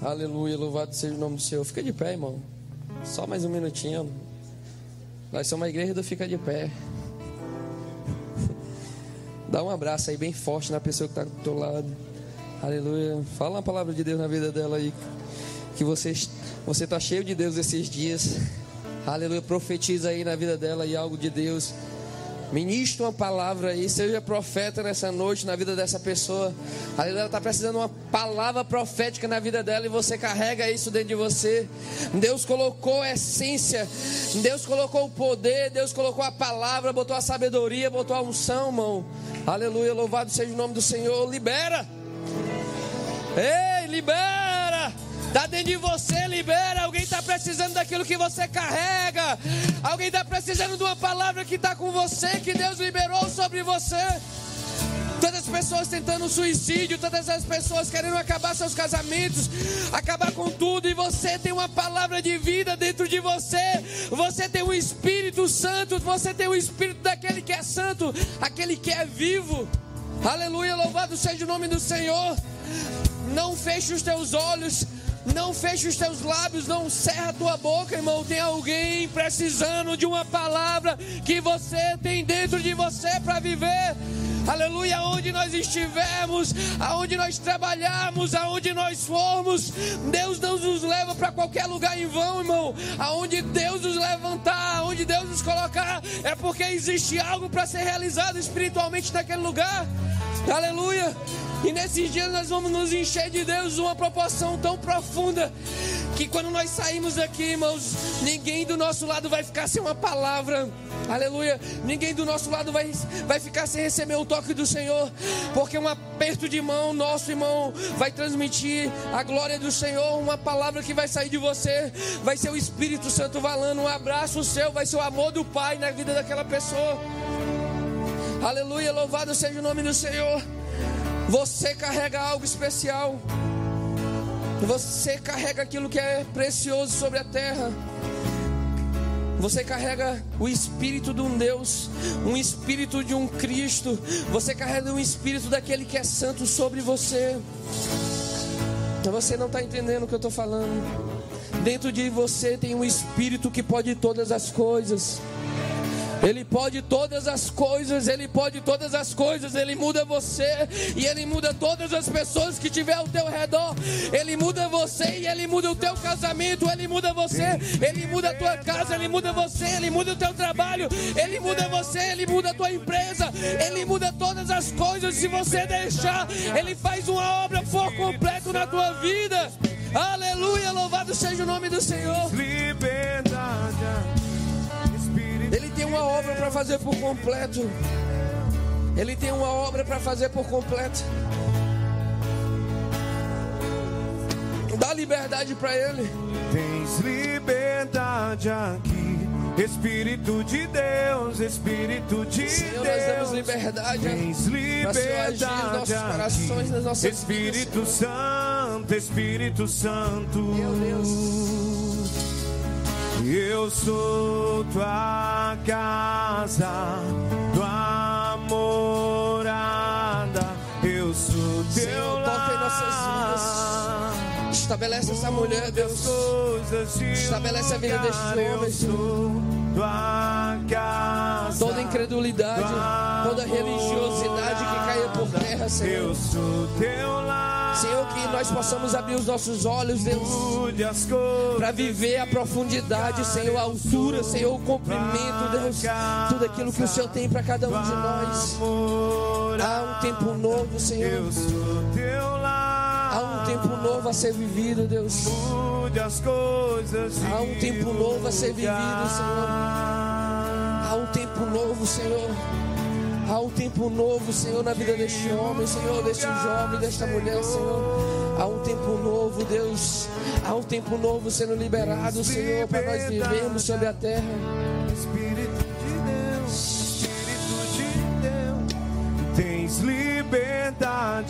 Aleluia, louvado seja o nome do Senhor. Fica de pé, irmão. Só mais um minutinho. Nós somos uma igreja do Fica de Pé. Dá um abraço aí bem forte na pessoa que está do teu lado. Aleluia. Fala uma palavra de Deus na vida dela aí. Que você você está cheio de Deus esses dias. Aleluia. Profetiza aí na vida dela e algo de Deus. Ministra uma palavra aí, seja profeta nessa noite na vida dessa pessoa. Aleluia, ela está precisando de uma palavra profética na vida dela e você carrega isso dentro de você. Deus colocou a essência, Deus colocou o poder, Deus colocou a palavra, botou a sabedoria, botou a unção, irmão. Aleluia, louvado seja o nome do Senhor. Libera, ei, libera. Está dentro de você, libera. Alguém está precisando daquilo que você carrega. Alguém está precisando de uma palavra que está com você, que Deus liberou sobre você. Tantas pessoas tentando suicídio, tantas as pessoas querendo acabar seus casamentos, acabar com tudo, e você tem uma palavra de vida dentro de você. Você tem o Espírito Santo, você tem o Espírito daquele que é santo, aquele que é vivo. Aleluia, louvado seja o nome do Senhor. Não feche os teus olhos não feche os teus lábios, não cerra a tua boca, irmão. Tem alguém precisando de uma palavra que você tem dentro de você para viver. Aleluia, aonde nós estivermos, aonde nós trabalharmos, aonde nós formos, Deus não nos leva para qualquer lugar em vão, irmão. Aonde Deus nos levantar, aonde Deus nos colocar, é porque existe algo para ser realizado espiritualmente naquele lugar. Aleluia. E nesses dias nós vamos nos encher de Deus uma proporção tão profunda que quando nós saímos daqui, irmãos, ninguém do nosso lado vai ficar sem uma palavra. Aleluia. Ninguém do nosso lado vai, vai ficar sem receber o toque do Senhor, porque um aperto de mão, nosso irmão, vai transmitir a glória do Senhor, uma palavra que vai sair de você, vai ser o Espírito Santo valando, um abraço seu, vai ser o amor do Pai na vida daquela pessoa. Aleluia, louvado seja o nome do Senhor. Você carrega algo especial. Você carrega aquilo que é precioso sobre a terra. Você carrega o espírito de um Deus, um espírito de um Cristo. Você carrega um espírito daquele que é santo sobre você. Você não está entendendo o que eu estou falando. Dentro de você tem um espírito que pode todas as coisas. Ele pode todas as coisas, Ele pode todas as coisas, Ele muda você e Ele muda todas as pessoas que tiver ao teu redor. Ele muda você e Ele muda o teu casamento, Ele muda você, Ele muda a tua casa, Ele muda você, Ele muda o teu trabalho, Ele muda você, Ele muda a tua empresa, Ele muda todas as coisas. Se você deixar, Ele faz uma obra por completo na tua vida. Aleluia, louvado seja o nome do Senhor. Liberdade. Uma obra para fazer por completo. Ele tem uma obra para fazer por completo. Dá liberdade para Ele. Tens liberdade aqui. Espírito de Deus, Espírito de Senhor, Deus. nós damos liberdade. Tens liberdade nos nossos corações, nas nossas Espírito vidas. Santo, Espírito Santo. Meu Deus. Eu sou tua casa, tua morada. Eu sou teu Senhor, lar. em nossas vidas. Estabelece essa mulher, Deus. Estabelece a vida deste homem, Senhor. Toda incredulidade, toda religiosidade que caia por terra, Senhor. Senhor, que nós possamos abrir os nossos olhos, Deus, para viver a profundidade, Senhor, a altura, Senhor, o comprimento, Deus, tudo aquilo que o Senhor tem para cada um de nós. Há um tempo novo, Senhor. Há um tempo novo a ser vivido, Deus. Há um tempo novo a ser vivido, Senhor. Há um tempo novo, Senhor. Há um tempo novo, Senhor, na vida deste homem, Senhor, deste jovem, desta mulher, Senhor. Há um tempo novo, Deus. Há um tempo novo sendo liberado, Senhor, para nós vivermos sobre a terra. Espírito de Deus, Espírito de Deus, tens liberdade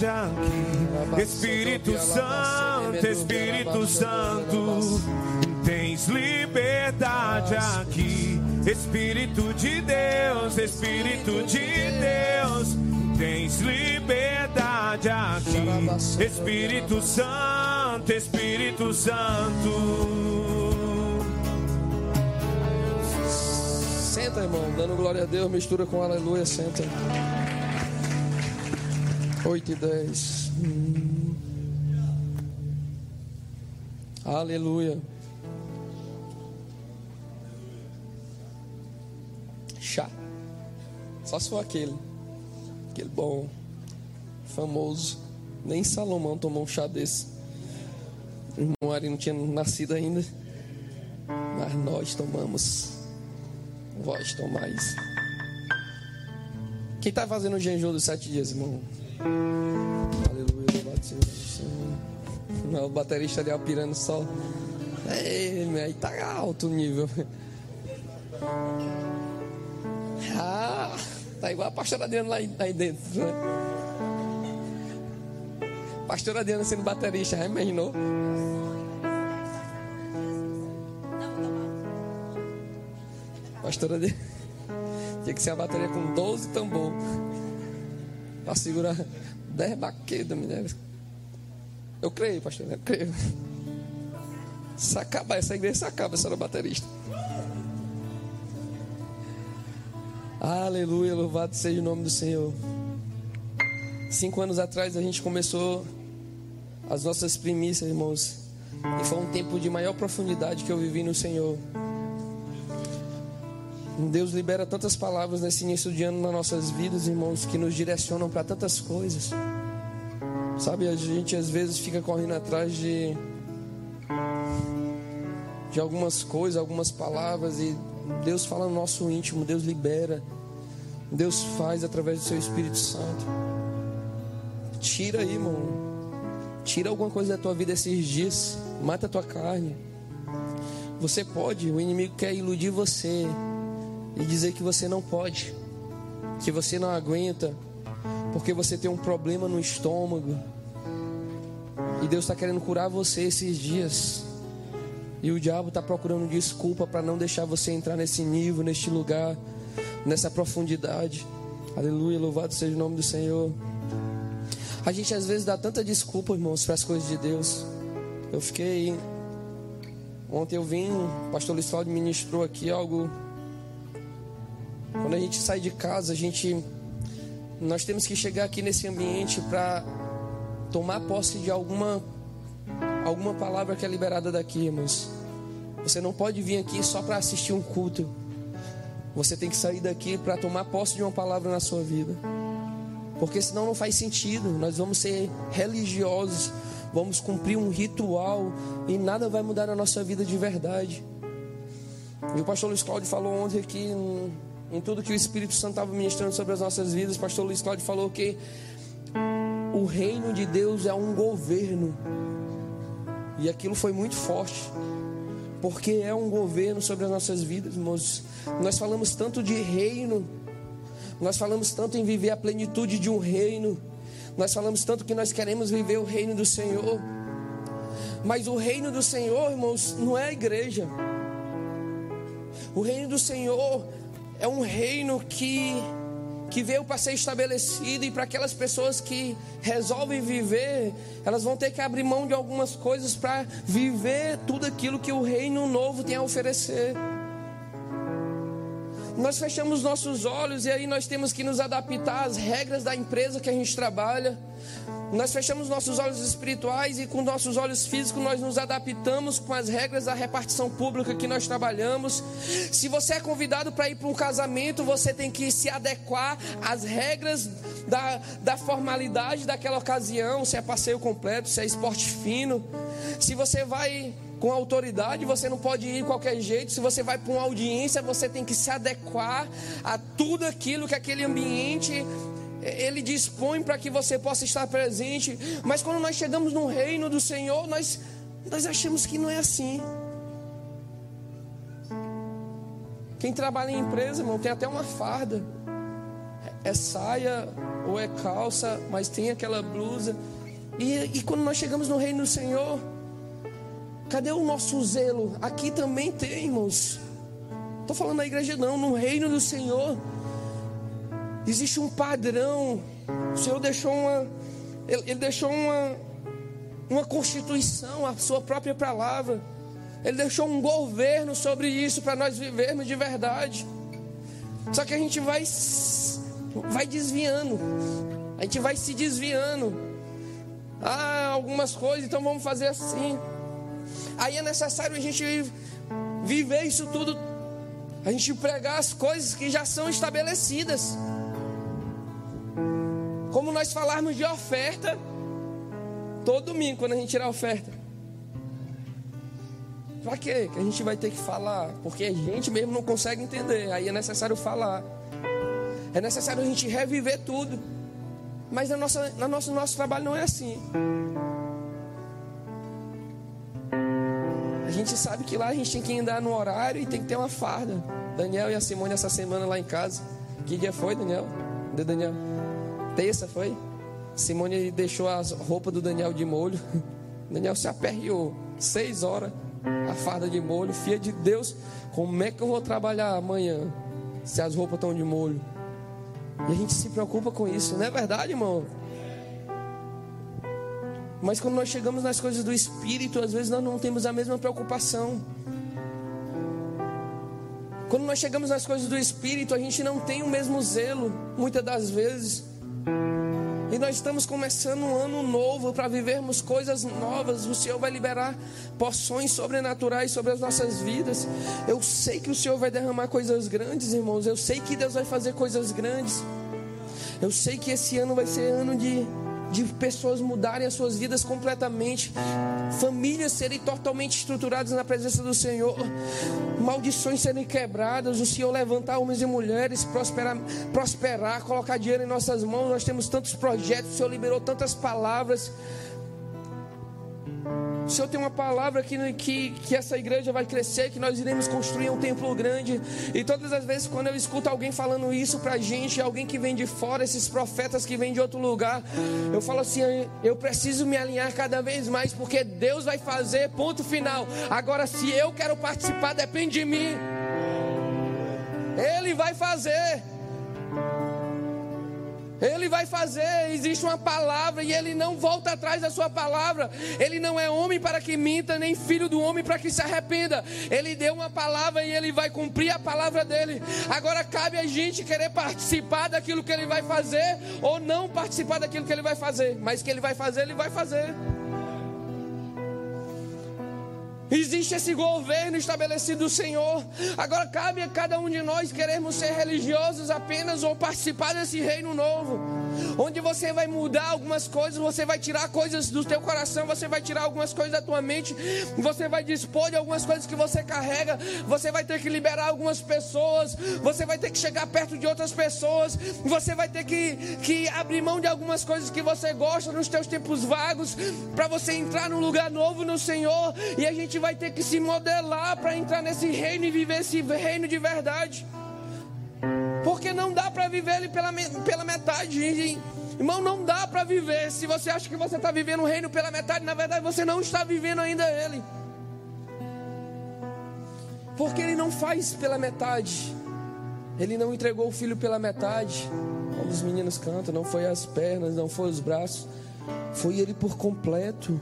aqui. Espírito Santo, Espírito Santo, tens liberdade aqui. Espírito de Deus, Espírito de Deus, tens liberdade aqui. Espírito Santo, Espírito Santo. Senta, irmão, dando glória a Deus, mistura com aleluia, senta. 8 e 10. Hum. Aleluia. Chá. Só for aquele. Aquele bom, famoso. Nem Salomão tomou um chá desse. O irmão Ari não tinha nascido ainda. Mas nós tomamos. Vós tomais. Quem está fazendo o jejum dos sete dias, irmão? Aleluia, louvado seja o Senhor. O baterista ali apirando só. Ei, aí tá alto o nível. Ah, tá igual a pastora Adriana lá, aí dentro, né? Pastora Adriana sendo baterista, já imaginou? Pastora Adriana. Tinha que ser a bateria com 12 tambor. Para segurar 10 baquedas, mulher. Eu creio, pastor, eu creio. Se acabar essa igreja, se acaba, era baterista. Aleluia, louvado seja o nome do Senhor. Cinco anos atrás a gente começou as nossas primícias, irmãos. E foi um tempo de maior profundidade que eu vivi no Senhor. Deus libera tantas palavras nesse início de ano nas nossas vidas, irmãos, que nos direcionam para tantas coisas. Sabe, a gente às vezes fica correndo atrás de de algumas coisas, algumas palavras e Deus fala no nosso íntimo, Deus libera. Deus faz através do seu Espírito Santo. Tira aí, irmão. Tira alguma coisa da tua vida esses dias. Mata a tua carne. Você pode, o inimigo quer iludir você e dizer que você não pode, que você não aguenta, porque você tem um problema no estômago. E Deus está querendo curar você esses dias. E o diabo está procurando desculpa para não deixar você entrar nesse nível, neste lugar, nessa profundidade. Aleluia, louvado seja o nome do Senhor. A gente às vezes dá tanta desculpa, irmãos, para as coisas de Deus. Eu fiquei. Ontem eu vim, o pastor Cláudio ministrou aqui algo. Quando a gente sai de casa, a gente. Nós temos que chegar aqui nesse ambiente para tomar posse de alguma alguma palavra que é liberada daqui, irmãos. Você não pode vir aqui só para assistir um culto. Você tem que sair daqui para tomar posse de uma palavra na sua vida. Porque senão não faz sentido. Nós vamos ser religiosos, vamos cumprir um ritual e nada vai mudar na nossa vida de verdade. E o pastor Luiz Cláudio falou ontem aqui em, tudo que o Espírito Santo estava ministrando sobre as nossas vidas. Pastor Luiz Cláudio falou que o reino de Deus é um governo. E aquilo foi muito forte. Porque é um governo sobre as nossas vidas, irmãos. Nós falamos tanto de reino. Nós falamos tanto em viver a plenitude de um reino. Nós falamos tanto que nós queremos viver o reino do Senhor. Mas o reino do Senhor, irmãos, não é a igreja. O reino do Senhor é um reino que que veio para ser estabelecido e para aquelas pessoas que resolvem viver, elas vão ter que abrir mão de algumas coisas para viver tudo aquilo que o reino novo tem a oferecer. Nós fechamos nossos olhos e aí nós temos que nos adaptar às regras da empresa que a gente trabalha. Nós fechamos nossos olhos espirituais e com nossos olhos físicos nós nos adaptamos com as regras da repartição pública que nós trabalhamos. Se você é convidado para ir para um casamento, você tem que se adequar às regras da, da formalidade daquela ocasião, se é passeio completo, se é esporte fino. Se você vai com autoridade, você não pode ir de qualquer jeito. Se você vai para uma audiência, você tem que se adequar a tudo aquilo que aquele ambiente ele dispõe para que você possa estar presente. Mas quando nós chegamos no reino do Senhor, nós, nós achamos que não é assim. Quem trabalha em empresa, irmão, tem até uma farda. É saia ou é calça, mas tem aquela blusa. E, e quando nós chegamos no reino do Senhor, cadê o nosso zelo? Aqui também tem, irmãos. Estou falando na igreja, não, no reino do Senhor. Existe um padrão. O Senhor deixou uma. Ele, ele deixou uma, uma constituição, a sua própria palavra. Ele deixou um governo sobre isso para nós vivermos de verdade. Só que a gente vai vai desviando. A gente vai se desviando. Ah, algumas coisas, então vamos fazer assim. Aí é necessário a gente viver isso tudo, a gente pregar as coisas que já são estabelecidas. Como nós falarmos de oferta, todo domingo, quando a gente tirar a oferta. Para quê? Que a gente vai ter que falar, porque a gente mesmo não consegue entender, aí é necessário falar. É necessário a gente reviver tudo. Mas na nossa, na nosso, nosso trabalho não é assim. Gente sabe que lá a gente tem que andar no horário e tem que ter uma farda. Daniel e a Simone essa semana lá em casa. Que dia foi, Daniel? De Daniel? Terça foi? Simone deixou as roupas do Daniel de molho. Daniel se aperreou. Seis horas. A farda de molho. Filha de Deus, como é que eu vou trabalhar amanhã? Se as roupas estão de molho. E a gente se preocupa com isso, não é verdade, irmão? Mas quando nós chegamos nas coisas do Espírito, às vezes nós não temos a mesma preocupação. Quando nós chegamos nas coisas do Espírito, a gente não tem o mesmo zelo, muitas das vezes. E nós estamos começando um ano novo para vivermos coisas novas. O Senhor vai liberar porções sobrenaturais sobre as nossas vidas. Eu sei que o Senhor vai derramar coisas grandes, irmãos. Eu sei que Deus vai fazer coisas grandes. Eu sei que esse ano vai ser ano de de pessoas mudarem as suas vidas completamente, famílias serem totalmente estruturadas na presença do Senhor, maldições serem quebradas, o Senhor levantar homens e mulheres, prosperar, prosperar, colocar dinheiro em nossas mãos. Nós temos tantos projetos, o Senhor liberou tantas palavras. O Senhor tem uma palavra que, que, que essa igreja vai crescer, que nós iremos construir um templo grande. E todas as vezes, quando eu escuto alguém falando isso para a gente, alguém que vem de fora, esses profetas que vêm de outro lugar, eu falo assim: eu preciso me alinhar cada vez mais, porque Deus vai fazer, ponto final. Agora, se eu quero participar, depende de mim. Ele vai fazer. Ele vai fazer, existe uma palavra e ele não volta atrás da sua palavra. Ele não é homem para que minta, nem filho do homem para que se arrependa. Ele deu uma palavra e ele vai cumprir a palavra dele. Agora cabe a gente querer participar daquilo que ele vai fazer ou não participar daquilo que ele vai fazer. Mas que ele vai fazer, ele vai fazer. Existe esse governo estabelecido do Senhor. Agora cabe a cada um de nós queremos ser religiosos apenas ou participar desse reino novo. Onde você vai mudar algumas coisas, você vai tirar coisas do teu coração, você vai tirar algumas coisas da tua mente, você vai dispor de algumas coisas que você carrega, você vai ter que liberar algumas pessoas, você vai ter que chegar perto de outras pessoas, você vai ter que, que abrir mão de algumas coisas que você gosta nos teus tempos vagos, para você entrar num lugar novo no Senhor, e a gente vai ter que se modelar para entrar nesse reino e viver esse reino de verdade. Porque não dá para viver ele pela, pela metade. Irmão, não dá para viver. Se você acha que você está vivendo o reino pela metade, na verdade você não está vivendo ainda ele. Porque ele não faz pela metade. Ele não entregou o filho pela metade. Como os meninos cantam, não foi as pernas, não foi os braços. Foi ele por completo.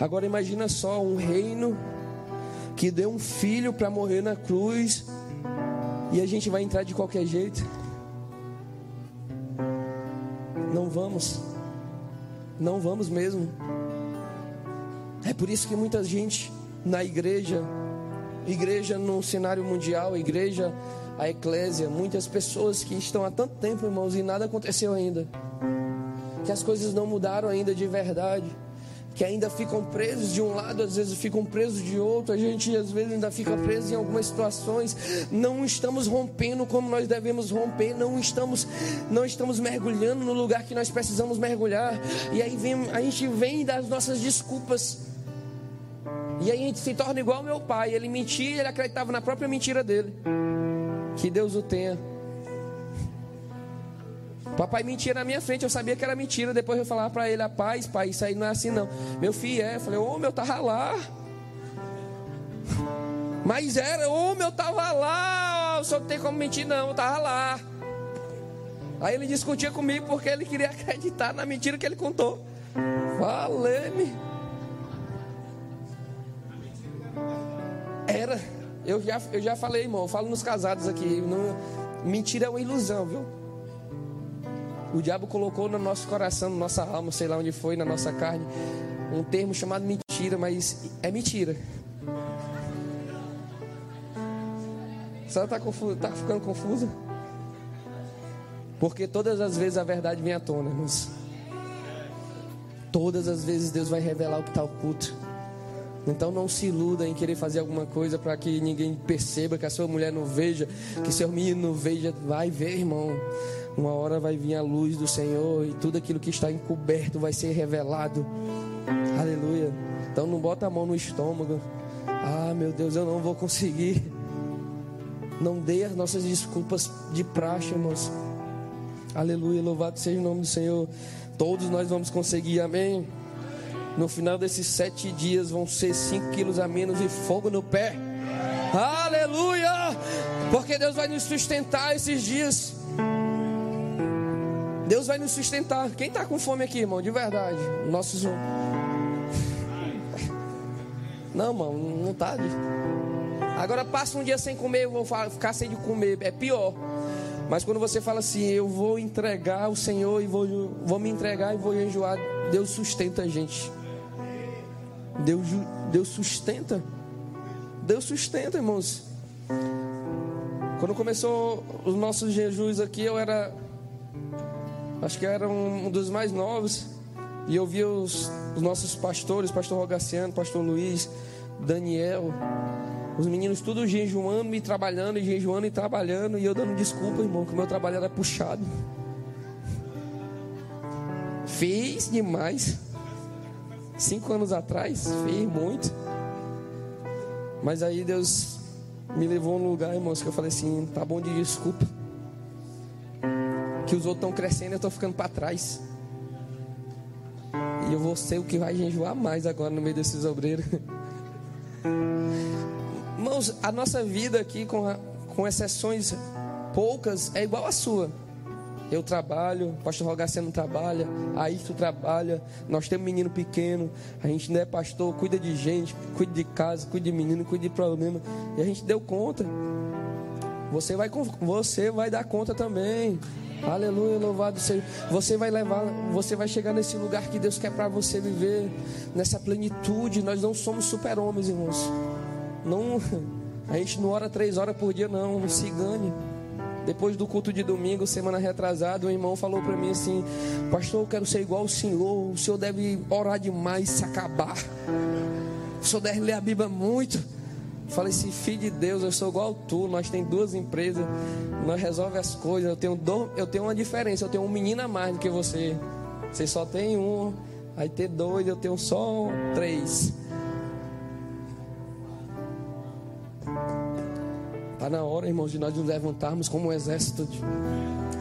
Agora imagina só um reino que deu um filho para morrer na cruz e a gente vai entrar de qualquer jeito. Não vamos. Não vamos mesmo. É por isso que muita gente na igreja, igreja no cenário mundial, igreja, a eclésia, muitas pessoas que estão há tanto tempo, irmãos, e nada aconteceu ainda. Que as coisas não mudaram ainda de verdade que ainda ficam presos de um lado, às vezes ficam presos de outro, a gente às vezes ainda fica preso em algumas situações, não estamos rompendo como nós devemos romper, não estamos não estamos mergulhando no lugar que nós precisamos mergulhar. E aí vem, a gente vem das nossas desculpas. E aí a gente se torna igual ao meu pai, ele mentia, ele acreditava na própria mentira dele. Que Deus o tenha. Papai mentia na minha frente, eu sabia que era mentira. Depois eu falava para ele: a paz, pai, isso aí não é assim não. Meu filho é. Eu falei: Ô, meu, tava lá. Mas era, ô, meu, tava lá. O senhor não tem como mentir, não, eu tava lá. Aí ele discutia comigo porque ele queria acreditar na mentira que ele contou. Valeu-me. Era. Eu já, eu já falei, irmão. Eu falo nos casados aqui. Não, mentira é uma ilusão, viu? O diabo colocou no nosso coração, na nossa alma, sei lá onde foi, na nossa carne, um termo chamado mentira, mas é mentira. Só está tá ficando confusa? Porque todas as vezes a verdade vem à tona, irmãos. Todas as vezes Deus vai revelar o que está oculto. Então não se iluda em querer fazer alguma coisa para que ninguém perceba, que a sua mulher não veja, que seu menino não veja. Vai ver, irmão. Uma hora vai vir a luz do Senhor e tudo aquilo que está encoberto vai ser revelado. Aleluia. Então não bota a mão no estômago. Ah, meu Deus, eu não vou conseguir. Não dê as nossas desculpas de praxe, irmãos. Aleluia, louvado seja o nome do Senhor. Todos nós vamos conseguir, amém. No final desses sete dias vão ser cinco quilos a menos e fogo no pé. Aleluia! Porque Deus vai nos sustentar esses dias. Deus vai nos sustentar. Quem está com fome aqui, irmão? De verdade. Nossos. Não, irmão, não está. Agora passa um dia sem comer, eu vou ficar sem de comer. É pior. Mas quando você fala assim, eu vou entregar o Senhor e vou, vou me entregar e vou enjoar, Deus sustenta a gente. Deus, Deus sustenta. Deus sustenta, irmãos. Quando começou os nossos jejuns aqui, eu era. Acho que era um dos mais novos. E eu via os, os nossos pastores, pastor Rogaciano, pastor Luiz, Daniel, os meninos tudo jejuando e trabalhando, e jejuando e trabalhando. E eu dando desculpa, irmão, que o meu trabalho era puxado. Fez demais. Cinco anos atrás, fez muito. Mas aí Deus me levou num lugar, irmãos, que eu falei assim: tá bom de desculpa. Que os outros estão crescendo e eu estou ficando para trás. E eu vou ser o que vai jejuar mais agora no meio desses obreiros. Irmãos, a nossa vida aqui, com, a, com exceções poucas, é igual à sua. Eu trabalho, pastor Rogaciano trabalha, a Ito trabalha, nós temos menino pequeno, a gente não é pastor, cuida de gente, cuida de casa, cuida de menino, cuida de problema. E a gente deu conta. Você vai, você vai dar conta também. Aleluia, louvado seja. Você vai levar, você vai chegar nesse lugar que Deus quer para você viver, nessa plenitude. Nós não somos super-homens, irmãos. Não, a gente não ora três horas por dia, não. Se engane. Depois do culto de domingo, semana retrasada, um irmão falou para mim assim: Pastor, eu quero ser igual ao Senhor. O Senhor deve orar demais, se acabar. O Senhor deve ler a Bíblia muito. Falei assim, filho de Deus, eu sou igual tu. Nós tem duas empresas, nós resolve as coisas. Eu tenho, eu tenho uma diferença, eu tenho um menino a mais do que você. Você só tem um, aí ter dois, eu tenho só três. Está na hora, irmãos, de nós nos levantarmos como um exército. De...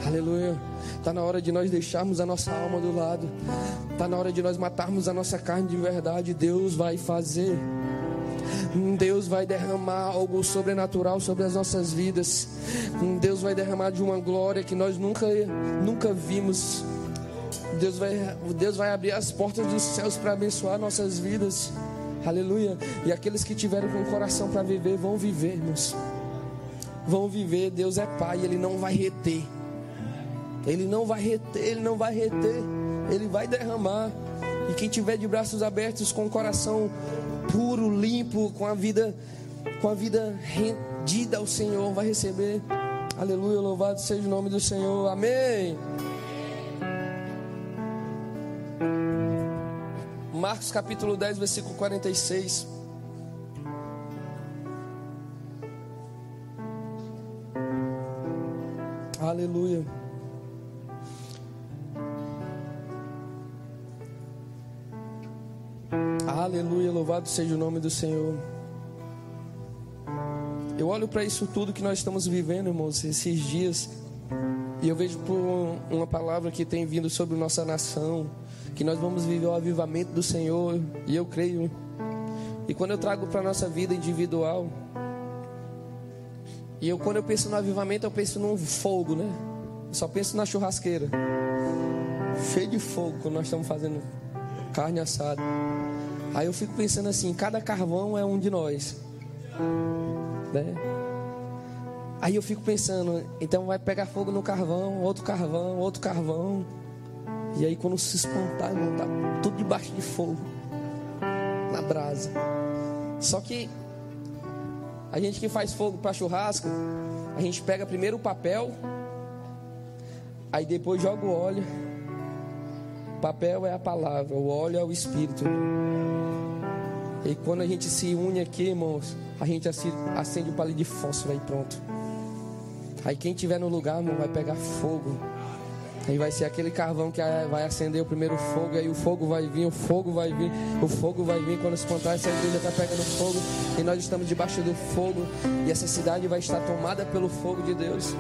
Aleluia. Está na hora de nós deixarmos a nossa alma do lado. Está na hora de nós matarmos a nossa carne de verdade. Deus vai fazer. Deus vai derramar algo sobrenatural sobre as nossas vidas. Deus vai derramar de uma glória que nós nunca, nunca vimos. Deus vai, Deus vai abrir as portas dos céus para abençoar nossas vidas. Aleluia. E aqueles que tiveram com o coração para viver, vão viver, irmãos vão viver. Deus é Pai, Ele não vai reter. Ele não vai reter, Ele não vai reter. Ele vai derramar. E quem tiver de braços abertos, com o coração puro, limpo, com a vida, com a vida rendida ao Senhor, vai receber. Aleluia, louvado seja o nome do Senhor. Amém. Marcos capítulo 10, versículo 46. Aleluia. Aleluia, louvado seja o nome do Senhor. Eu olho para isso tudo que nós estamos vivendo, irmãos, esses dias, e eu vejo por uma palavra que tem vindo sobre nossa nação, que nós vamos viver o avivamento do Senhor, e eu creio. E quando eu trago para nossa vida individual, e eu, quando eu penso no avivamento, eu penso num fogo, né? Eu só penso na churrasqueira. Cheio de fogo quando nós estamos fazendo carne assada. Aí eu fico pensando assim, cada carvão é um de nós. Né? Aí eu fico pensando, então vai pegar fogo no carvão, outro carvão, outro carvão. E aí quando se espantar, irmão, tá tudo debaixo de fogo. Na brasa. Só que a gente que faz fogo para churrasco, a gente pega primeiro o papel, aí depois joga o óleo. Papel é a palavra, o óleo é o espírito. E quando a gente se une aqui, irmãos, a gente acende o palito de fósforo aí pronto. Aí quem tiver no lugar, irmão, vai pegar fogo. Aí vai ser aquele carvão que vai acender o primeiro fogo, aí o fogo vai vir, o fogo vai vir, o fogo vai vir. Quando se contar, essa igreja está pegando fogo, e nós estamos debaixo do fogo, e essa cidade vai estar tomada pelo fogo de Deus.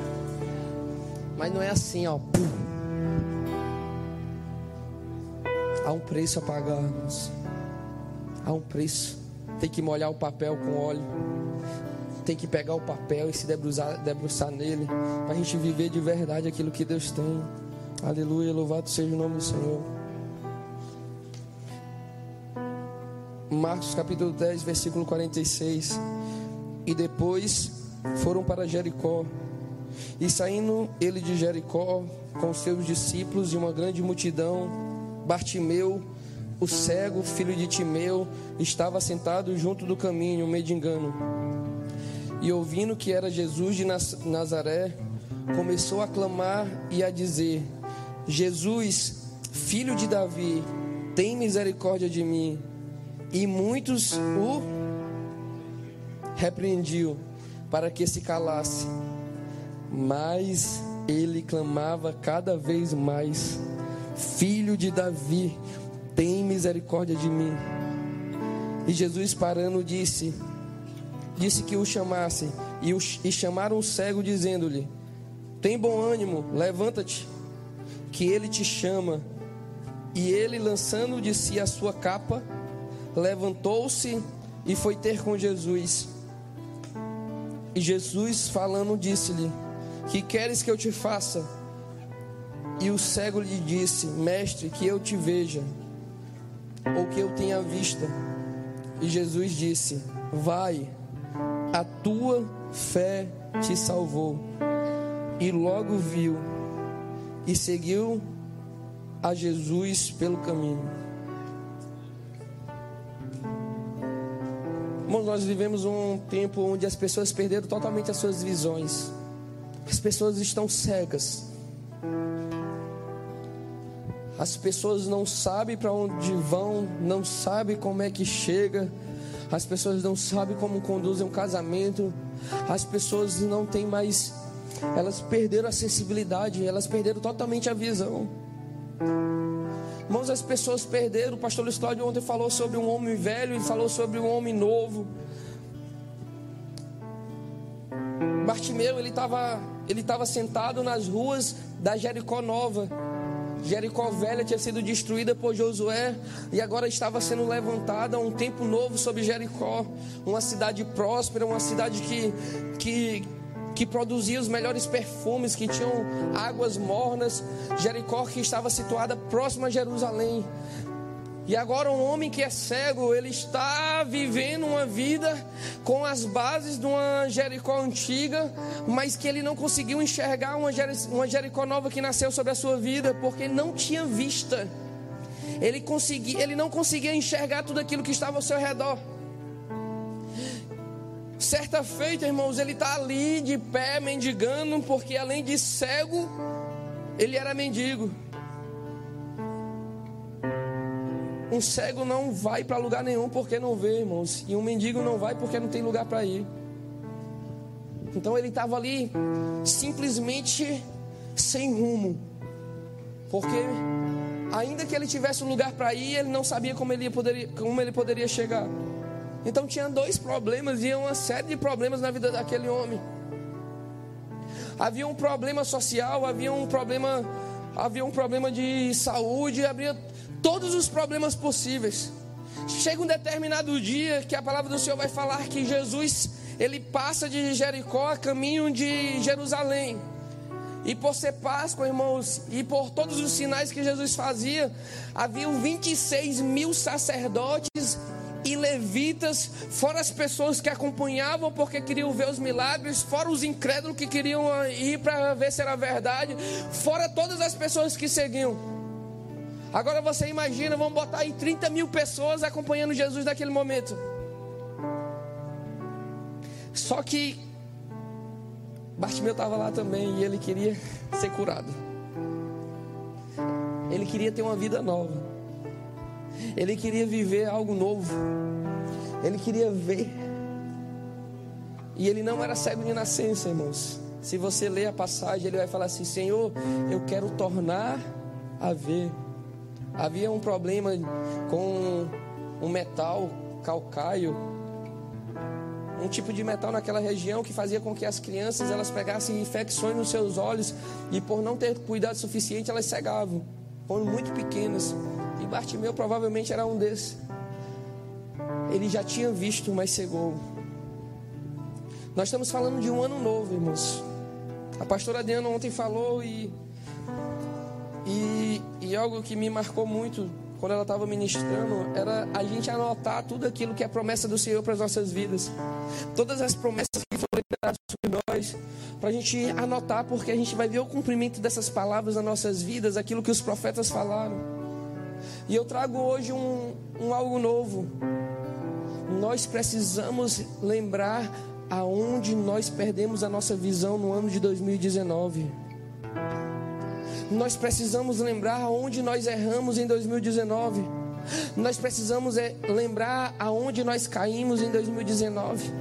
Mas não é assim, ó. Há um preço a pagar. Há um preço. Tem que molhar o papel com óleo. Tem que pegar o papel e se debruçar, debruçar nele. Para a gente viver de verdade aquilo que Deus tem. Aleluia, louvado seja o nome do Senhor. Marcos capítulo 10, versículo 46. E depois foram para Jericó. E saindo ele de Jericó com seus discípulos e uma grande multidão, Bartimeu, o cego, filho de Timeu, estava sentado junto do caminho, mendigando. E ouvindo que era Jesus de Nazaré, começou a clamar e a dizer: Jesus, filho de Davi, tem misericórdia de mim. E muitos o repreendiam para que se calasse. Mas ele clamava cada vez mais: Filho de Davi, tem misericórdia de mim. E Jesus parando disse: Disse que o chamasse, e, o, e chamaram o cego, dizendo-lhe: Tem bom ânimo, levanta-te que ele te chama. E ele, lançando de si a sua capa, levantou-se e foi ter com Jesus. E Jesus, falando, disse-lhe: Que queres que eu te faça? E o cego lhe disse: Mestre, que eu te veja, ou que eu tenha vista. E Jesus disse: Vai, a tua fé te salvou. E logo viu e seguiu a Jesus pelo caminho. Irmãos, nós vivemos um tempo onde as pessoas perderam totalmente as suas visões. As pessoas estão cegas. As pessoas não sabem para onde vão, não sabem como é que chega. As pessoas não sabem como conduzem um casamento. As pessoas não têm mais elas perderam a sensibilidade, elas perderam totalmente a visão. Irmãos, as pessoas perderam. O pastor Luiz Cláudio ontem falou sobre um homem velho e falou sobre um homem novo. Bartimeu, ele estava ele tava sentado nas ruas da Jericó Nova. Jericó velha tinha sido destruída por Josué e agora estava sendo levantada um tempo novo sobre Jericó, uma cidade próspera, uma cidade que, que, que produzia os melhores perfumes, que tinham águas mornas. Jericó que estava situada próxima a Jerusalém. E agora um homem que é cego, ele está vivendo uma vida com as bases de uma Jericó antiga, mas que ele não conseguiu enxergar uma Jericó nova que nasceu sobre a sua vida, porque não tinha vista. Ele, ele não conseguia enxergar tudo aquilo que estava ao seu redor. Certa feita, irmãos, ele está ali de pé, mendigando, porque além de cego, ele era mendigo. Um cego não vai para lugar nenhum porque não vê, irmãos. E um mendigo não vai porque não tem lugar para ir. Então ele estava ali simplesmente sem rumo. Porque ainda que ele tivesse um lugar para ir, ele não sabia como ele, poderia, como ele poderia chegar. Então tinha dois problemas e uma série de problemas na vida daquele homem. Havia um problema social, havia um problema, havia um problema de saúde, havia todos os problemas possíveis. Chega um determinado dia que a palavra do Senhor vai falar que Jesus ele passa de Jericó a caminho de Jerusalém. E por ser Páscoa, irmãos, e por todos os sinais que Jesus fazia, haviam 26 mil sacerdotes e levitas, fora as pessoas que acompanhavam porque queriam ver os milagres, fora os incrédulos que queriam ir para ver se era verdade, fora todas as pessoas que seguiam. Agora você imagina, vamos botar aí 30 mil pessoas acompanhando Jesus naquele momento. Só que Bartimeu estava lá também e ele queria ser curado. Ele queria ter uma vida nova. Ele queria viver algo novo. Ele queria ver. E ele não era cego de nascença, irmãos. Se você ler a passagem, ele vai falar assim: Senhor, eu quero tornar a ver. Havia um problema com um metal calcário, um tipo de metal naquela região que fazia com que as crianças elas pegassem infecções nos seus olhos e por não ter cuidado suficiente elas cegavam, quando muito pequenas. E Bartimeu provavelmente era um desses. Ele já tinha visto, mas cegou. Nós estamos falando de um ano novo, irmãos. A pastora Diana ontem falou e, e, e algo que me marcou muito quando ela estava ministrando era a gente anotar tudo aquilo que é promessa do Senhor para as nossas vidas. Todas as promessas que foram liberadas sobre nós, para a gente anotar, porque a gente vai ver o cumprimento dessas palavras nas nossas vidas, aquilo que os profetas falaram. E eu trago hoje um, um algo novo. Nós precisamos lembrar aonde nós perdemos a nossa visão no ano de 2019. Nós precisamos lembrar aonde nós erramos em 2019. Nós precisamos é, lembrar aonde nós caímos em 2019.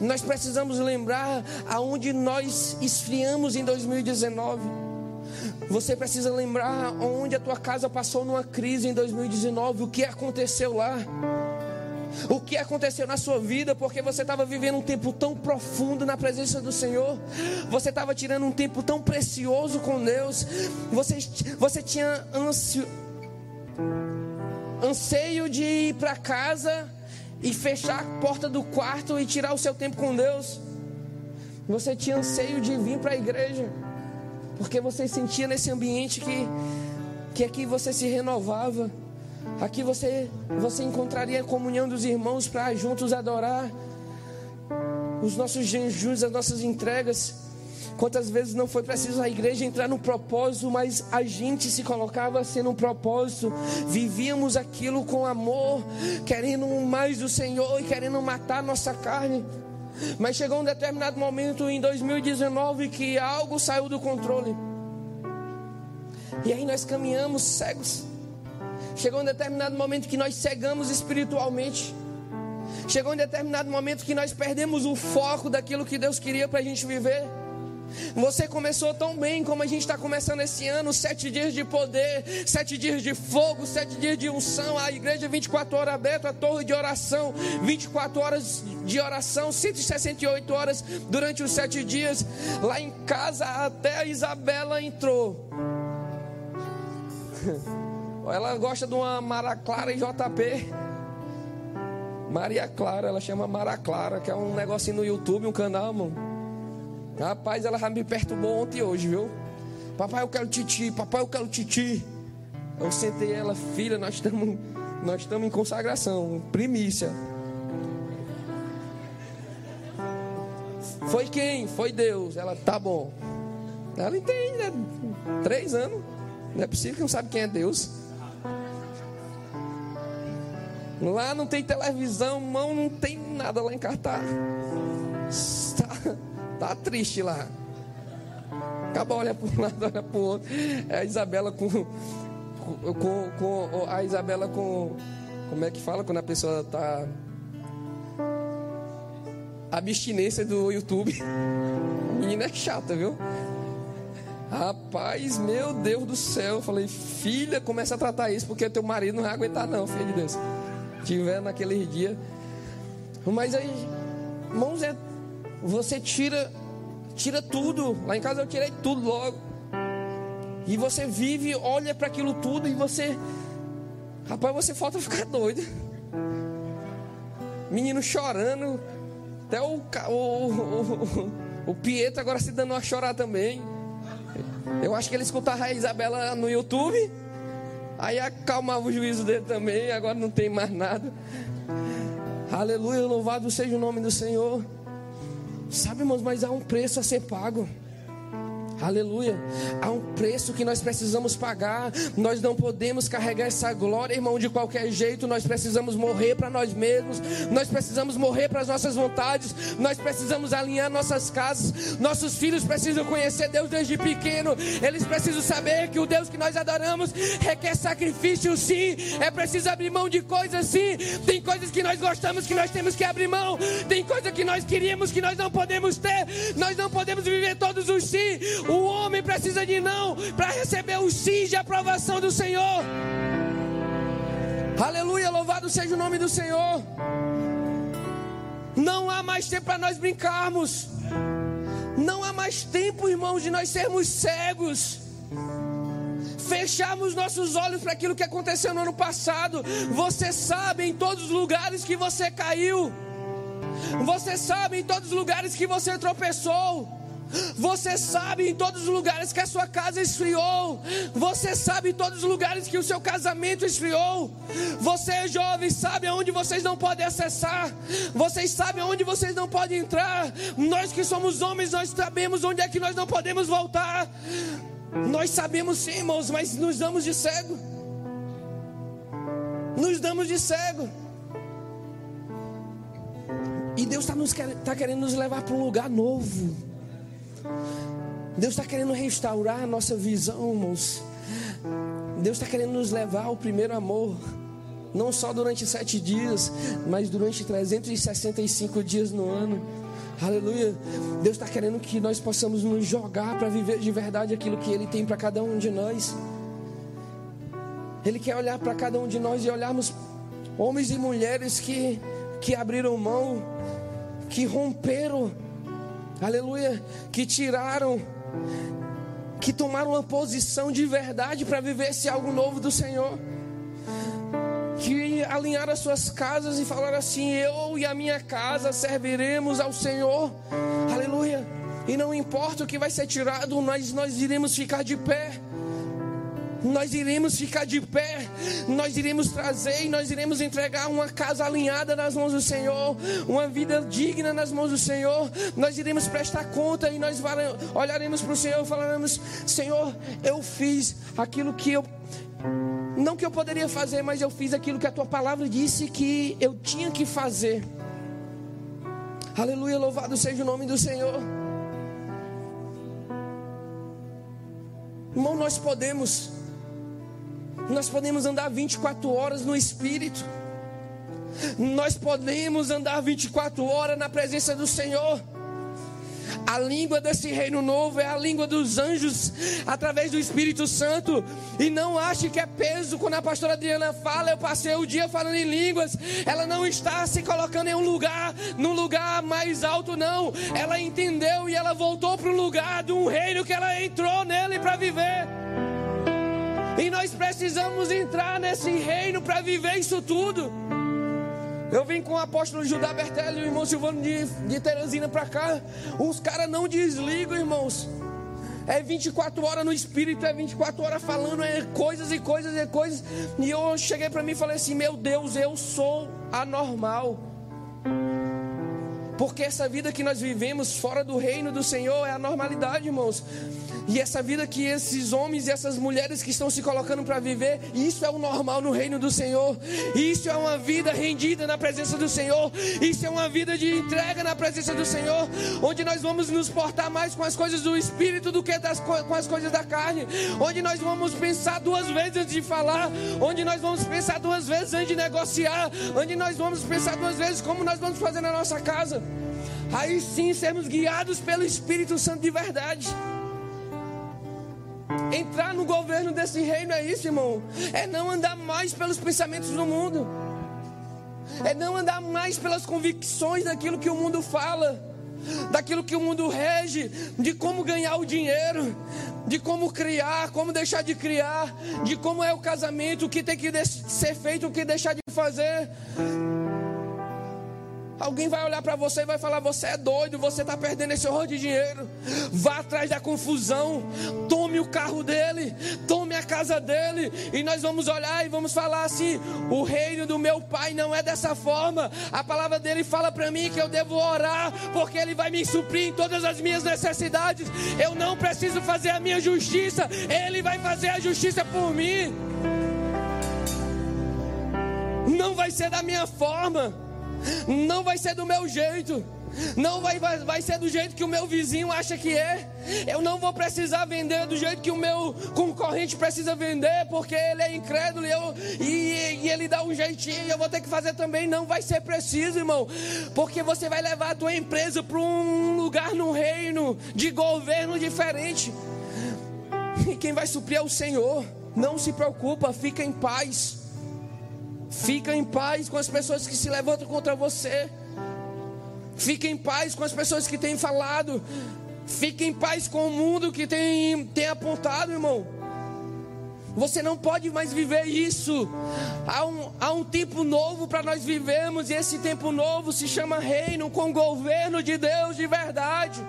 Nós precisamos lembrar aonde nós esfriamos em 2019. Você precisa lembrar onde a tua casa passou numa crise em 2019, o que aconteceu lá. O que aconteceu na sua vida, porque você estava vivendo um tempo tão profundo na presença do Senhor, você estava tirando um tempo tão precioso com Deus, você, você tinha ansio, anseio de ir para casa e fechar a porta do quarto e tirar o seu tempo com Deus, você tinha anseio de vir para a igreja. Porque você sentia nesse ambiente que, que aqui você se renovava. Aqui você, você encontraria a comunhão dos irmãos para juntos adorar. Os nossos jejuns, as nossas entregas. Quantas vezes não foi preciso a igreja entrar no propósito, mas a gente se colocava assim no propósito, vivíamos aquilo com amor, querendo mais do Senhor e querendo matar nossa carne. Mas chegou um determinado momento em 2019 que algo saiu do controle. E aí nós caminhamos cegos. Chegou um determinado momento que nós cegamos espiritualmente. Chegou um determinado momento que nós perdemos o foco daquilo que Deus queria para a gente viver. Você começou tão bem como a gente está começando esse ano, sete dias de poder, sete dias de fogo, sete dias de unção, a igreja 24 horas aberta, a torre de oração, 24 horas de oração, 168 horas durante os sete dias. Lá em casa até a Isabela entrou. Ela gosta de uma Mara Clara e JP. Maria Clara, ela chama Mara Clara, que é um negocinho no YouTube, um canal, mano. Rapaz, ela já me perturbou ontem e hoje, viu? Papai, eu quero titi, papai, eu quero titi. Eu sentei ela, filha, nós estamos nós estamos em consagração, primícia. Foi quem? Foi Deus. Ela, tá bom. Ela entende, né? Três anos. Não é possível que não sabe quem é Deus. Lá não tem televisão, mão não tem nada lá em Catar. Tá triste lá. Acaba olha para um lado, olha para o outro. É a Isabela com, com, com, a Isabela com como é que fala quando a pessoa tá abstinência do YouTube. Menina é chata, viu? Rapaz, meu Deus do céu. Eu falei, filha, começa a tratar isso, porque teu marido não vai aguentar, não, filha de Deus. Tiver naquele dia. Mas aí, irmãos, é você tira tira tudo. Lá em casa eu tirei tudo logo. E você vive, olha para aquilo tudo e você Rapaz, você falta ficar doido. Menino chorando, até o, o, o, o Pietro agora se dando a chorar também. Eu acho que ele escutava a Isabela no YouTube. Aí acalmava o juízo dele também. Agora não tem mais nada. Aleluia, louvado seja o nome do Senhor. Sabe, irmãos, mas há um preço a ser pago. Aleluia. Há um preço que nós precisamos pagar. Nós não podemos carregar essa glória, irmão, de qualquer jeito. Nós precisamos morrer para nós mesmos. Nós precisamos morrer para as nossas vontades. Nós precisamos alinhar nossas casas. Nossos filhos precisam conhecer Deus desde pequeno. Eles precisam saber que o Deus que nós adoramos requer sacrifício, sim. É preciso abrir mão de coisas, sim. Tem coisas que nós gostamos que nós temos que abrir mão. Tem coisas que nós queríamos que nós não podemos ter. Nós não podemos viver todos os sim. O homem precisa de não para receber o sim de aprovação do Senhor. Aleluia, louvado seja o nome do Senhor. Não há mais tempo para nós brincarmos. Não há mais tempo, irmãos, de nós sermos cegos. Fecharmos nossos olhos para aquilo que aconteceu no ano passado. Você sabe em todos os lugares que você caiu. Você sabe em todos os lugares que você tropeçou. Você sabe em todos os lugares que a sua casa esfriou. Você sabe em todos os lugares que o seu casamento esfriou. Você, jovem, sabe aonde vocês não podem acessar. Vocês sabem aonde vocês não podem entrar. Nós que somos homens, nós sabemos onde é que nós não podemos voltar. Nós sabemos sim, irmãos, mas nos damos de cego. Nos damos de cego. E Deus está tá querendo nos levar para um lugar novo. Deus está querendo restaurar a nossa visão, irmãos. Deus está querendo nos levar ao primeiro amor. Não só durante sete dias, mas durante 365 dias no ano. Aleluia. Deus está querendo que nós possamos nos jogar para viver de verdade aquilo que Ele tem para cada um de nós. Ele quer olhar para cada um de nós e olharmos homens e mulheres que, que abriram mão, que romperam aleluia, que tiraram, que tomaram uma posição de verdade para viver esse algo novo do Senhor, que alinharam as suas casas e falaram assim: Eu e a minha casa serviremos ao Senhor, aleluia, e não importa o que vai ser tirado, nós, nós iremos ficar de pé nós iremos ficar de pé, nós iremos trazer e nós iremos entregar uma casa alinhada nas mãos do Senhor, uma vida digna nas mãos do Senhor. Nós iremos prestar conta e nós olharemos para o Senhor e falaremos: Senhor, eu fiz aquilo que eu não que eu poderia fazer, mas eu fiz aquilo que a tua palavra disse que eu tinha que fazer. Aleluia, louvado seja o nome do Senhor. Irmão, nós podemos nós podemos andar 24 horas no Espírito. Nós podemos andar 24 horas na presença do Senhor. A língua desse reino novo é a língua dos anjos através do Espírito Santo. E não ache que é peso quando a pastora Adriana fala, eu passei o dia falando em línguas. Ela não está se colocando em um lugar, num lugar mais alto, não. Ela entendeu e ela voltou para o lugar de um reino que ela entrou nele para viver. E nós precisamos entrar nesse reino para viver isso tudo. Eu vim com o apóstolo Judá Bertelli e o irmão Silvano de, de Teresina para cá. Os caras não desligam, irmãos. É 24 horas no espírito, é 24 horas falando é coisas e coisas e coisas. E eu cheguei para mim e falei assim: Meu Deus, eu sou anormal. Porque essa vida que nós vivemos fora do reino do Senhor é a normalidade, irmãos. E essa vida que esses homens e essas mulheres que estão se colocando para viver, isso é o normal no reino do Senhor. Isso é uma vida rendida na presença do Senhor. Isso é uma vida de entrega na presença do Senhor, onde nós vamos nos portar mais com as coisas do espírito do que das, com as coisas da carne. Onde nós vamos pensar duas vezes antes de falar, onde nós vamos pensar duas vezes antes de negociar, onde nós vamos pensar duas vezes como nós vamos fazer na nossa casa. Aí sim sermos guiados pelo Espírito Santo de verdade. Entrar no governo desse reino é isso, irmão. É não andar mais pelos pensamentos do mundo. É não andar mais pelas convicções daquilo que o mundo fala, daquilo que o mundo rege, de como ganhar o dinheiro, de como criar, como deixar de criar, de como é o casamento, o que tem que ser feito, o que deixar de fazer. Alguém vai olhar para você e vai falar: Você é doido, você está perdendo esse horror de dinheiro. Vá atrás da confusão. Tome o carro dele, tome a casa dele. E nós vamos olhar e vamos falar assim: O reino do meu pai não é dessa forma. A palavra dele fala para mim que eu devo orar, porque ele vai me suprir em todas as minhas necessidades. Eu não preciso fazer a minha justiça, ele vai fazer a justiça por mim. Não vai ser da minha forma. Não vai ser do meu jeito. Não vai, vai, vai ser do jeito que o meu vizinho acha que é. Eu não vou precisar vender do jeito que o meu concorrente precisa vender, porque ele é incrédulo e, eu, e, e ele dá um jeitinho e eu vou ter que fazer também. Não vai ser preciso, irmão, porque você vai levar a tua empresa para um lugar no reino de governo diferente. E quem vai suprir é o Senhor. Não se preocupa, fica em paz. Fica em paz com as pessoas que se levantam contra você. Fica em paz com as pessoas que têm falado. Fica em paz com o mundo que tem, tem apontado, irmão. Você não pode mais viver isso. Há um, há um tempo novo para nós vivermos, e esse tempo novo se chama reino com governo de Deus de verdade.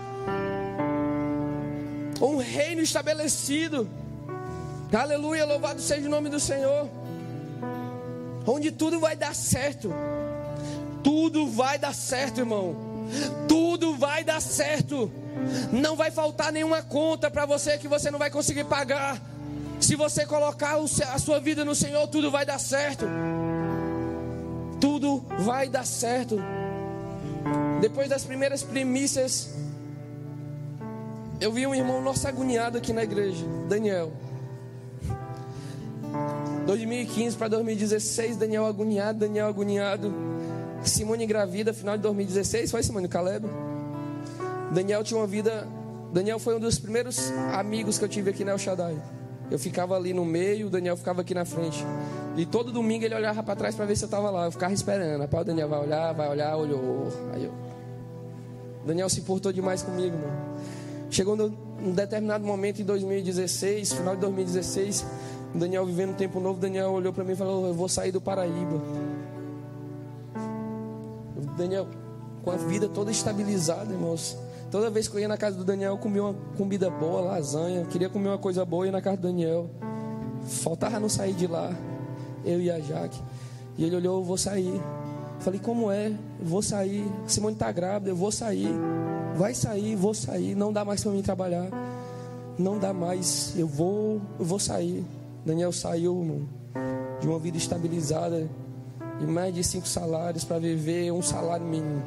Um reino estabelecido. Aleluia, louvado seja o nome do Senhor onde tudo vai dar certo. Tudo vai dar certo, irmão. Tudo vai dar certo. Não vai faltar nenhuma conta para você que você não vai conseguir pagar. Se você colocar a sua vida no Senhor, tudo vai dar certo. Tudo vai dar certo. Depois das primeiras premissas, eu vi um irmão nosso agoniado aqui na igreja, Daniel. 2015 para 2016, Daniel agoniado, Daniel agoniado. Simone engravida, final de 2016, foi Simone Caleb? Daniel tinha uma vida. Daniel foi um dos primeiros amigos que eu tive aqui na El Shaddai. Eu ficava ali no meio, o Daniel ficava aqui na frente. E todo domingo ele olhava para trás para ver se eu estava lá. Eu ficava esperando. Rapaz, o Daniel vai olhar, vai olhar, olhou. Aí eu. Daniel se importou demais comigo, mano. Chegou num determinado momento em 2016, final de 2016, Daniel vivendo um tempo novo, Daniel olhou para mim e falou: Eu vou sair do Paraíba. Daniel, com a vida toda estabilizada, irmãos. Toda vez que eu ia na casa do Daniel, eu comia uma comida boa, lasanha. Queria comer uma coisa boa, ia na casa do Daniel. Faltava não sair de lá. Eu e a Jaque. E ele olhou: Eu vou sair. Falei: Como é? Eu vou sair. Simone está grávida, eu vou sair. Vai sair, vou sair. Não dá mais para mim trabalhar. Não dá mais. Eu vou, eu vou sair. Daniel saiu mano, de uma vida estabilizada, de mais de cinco salários para viver um salário mínimo.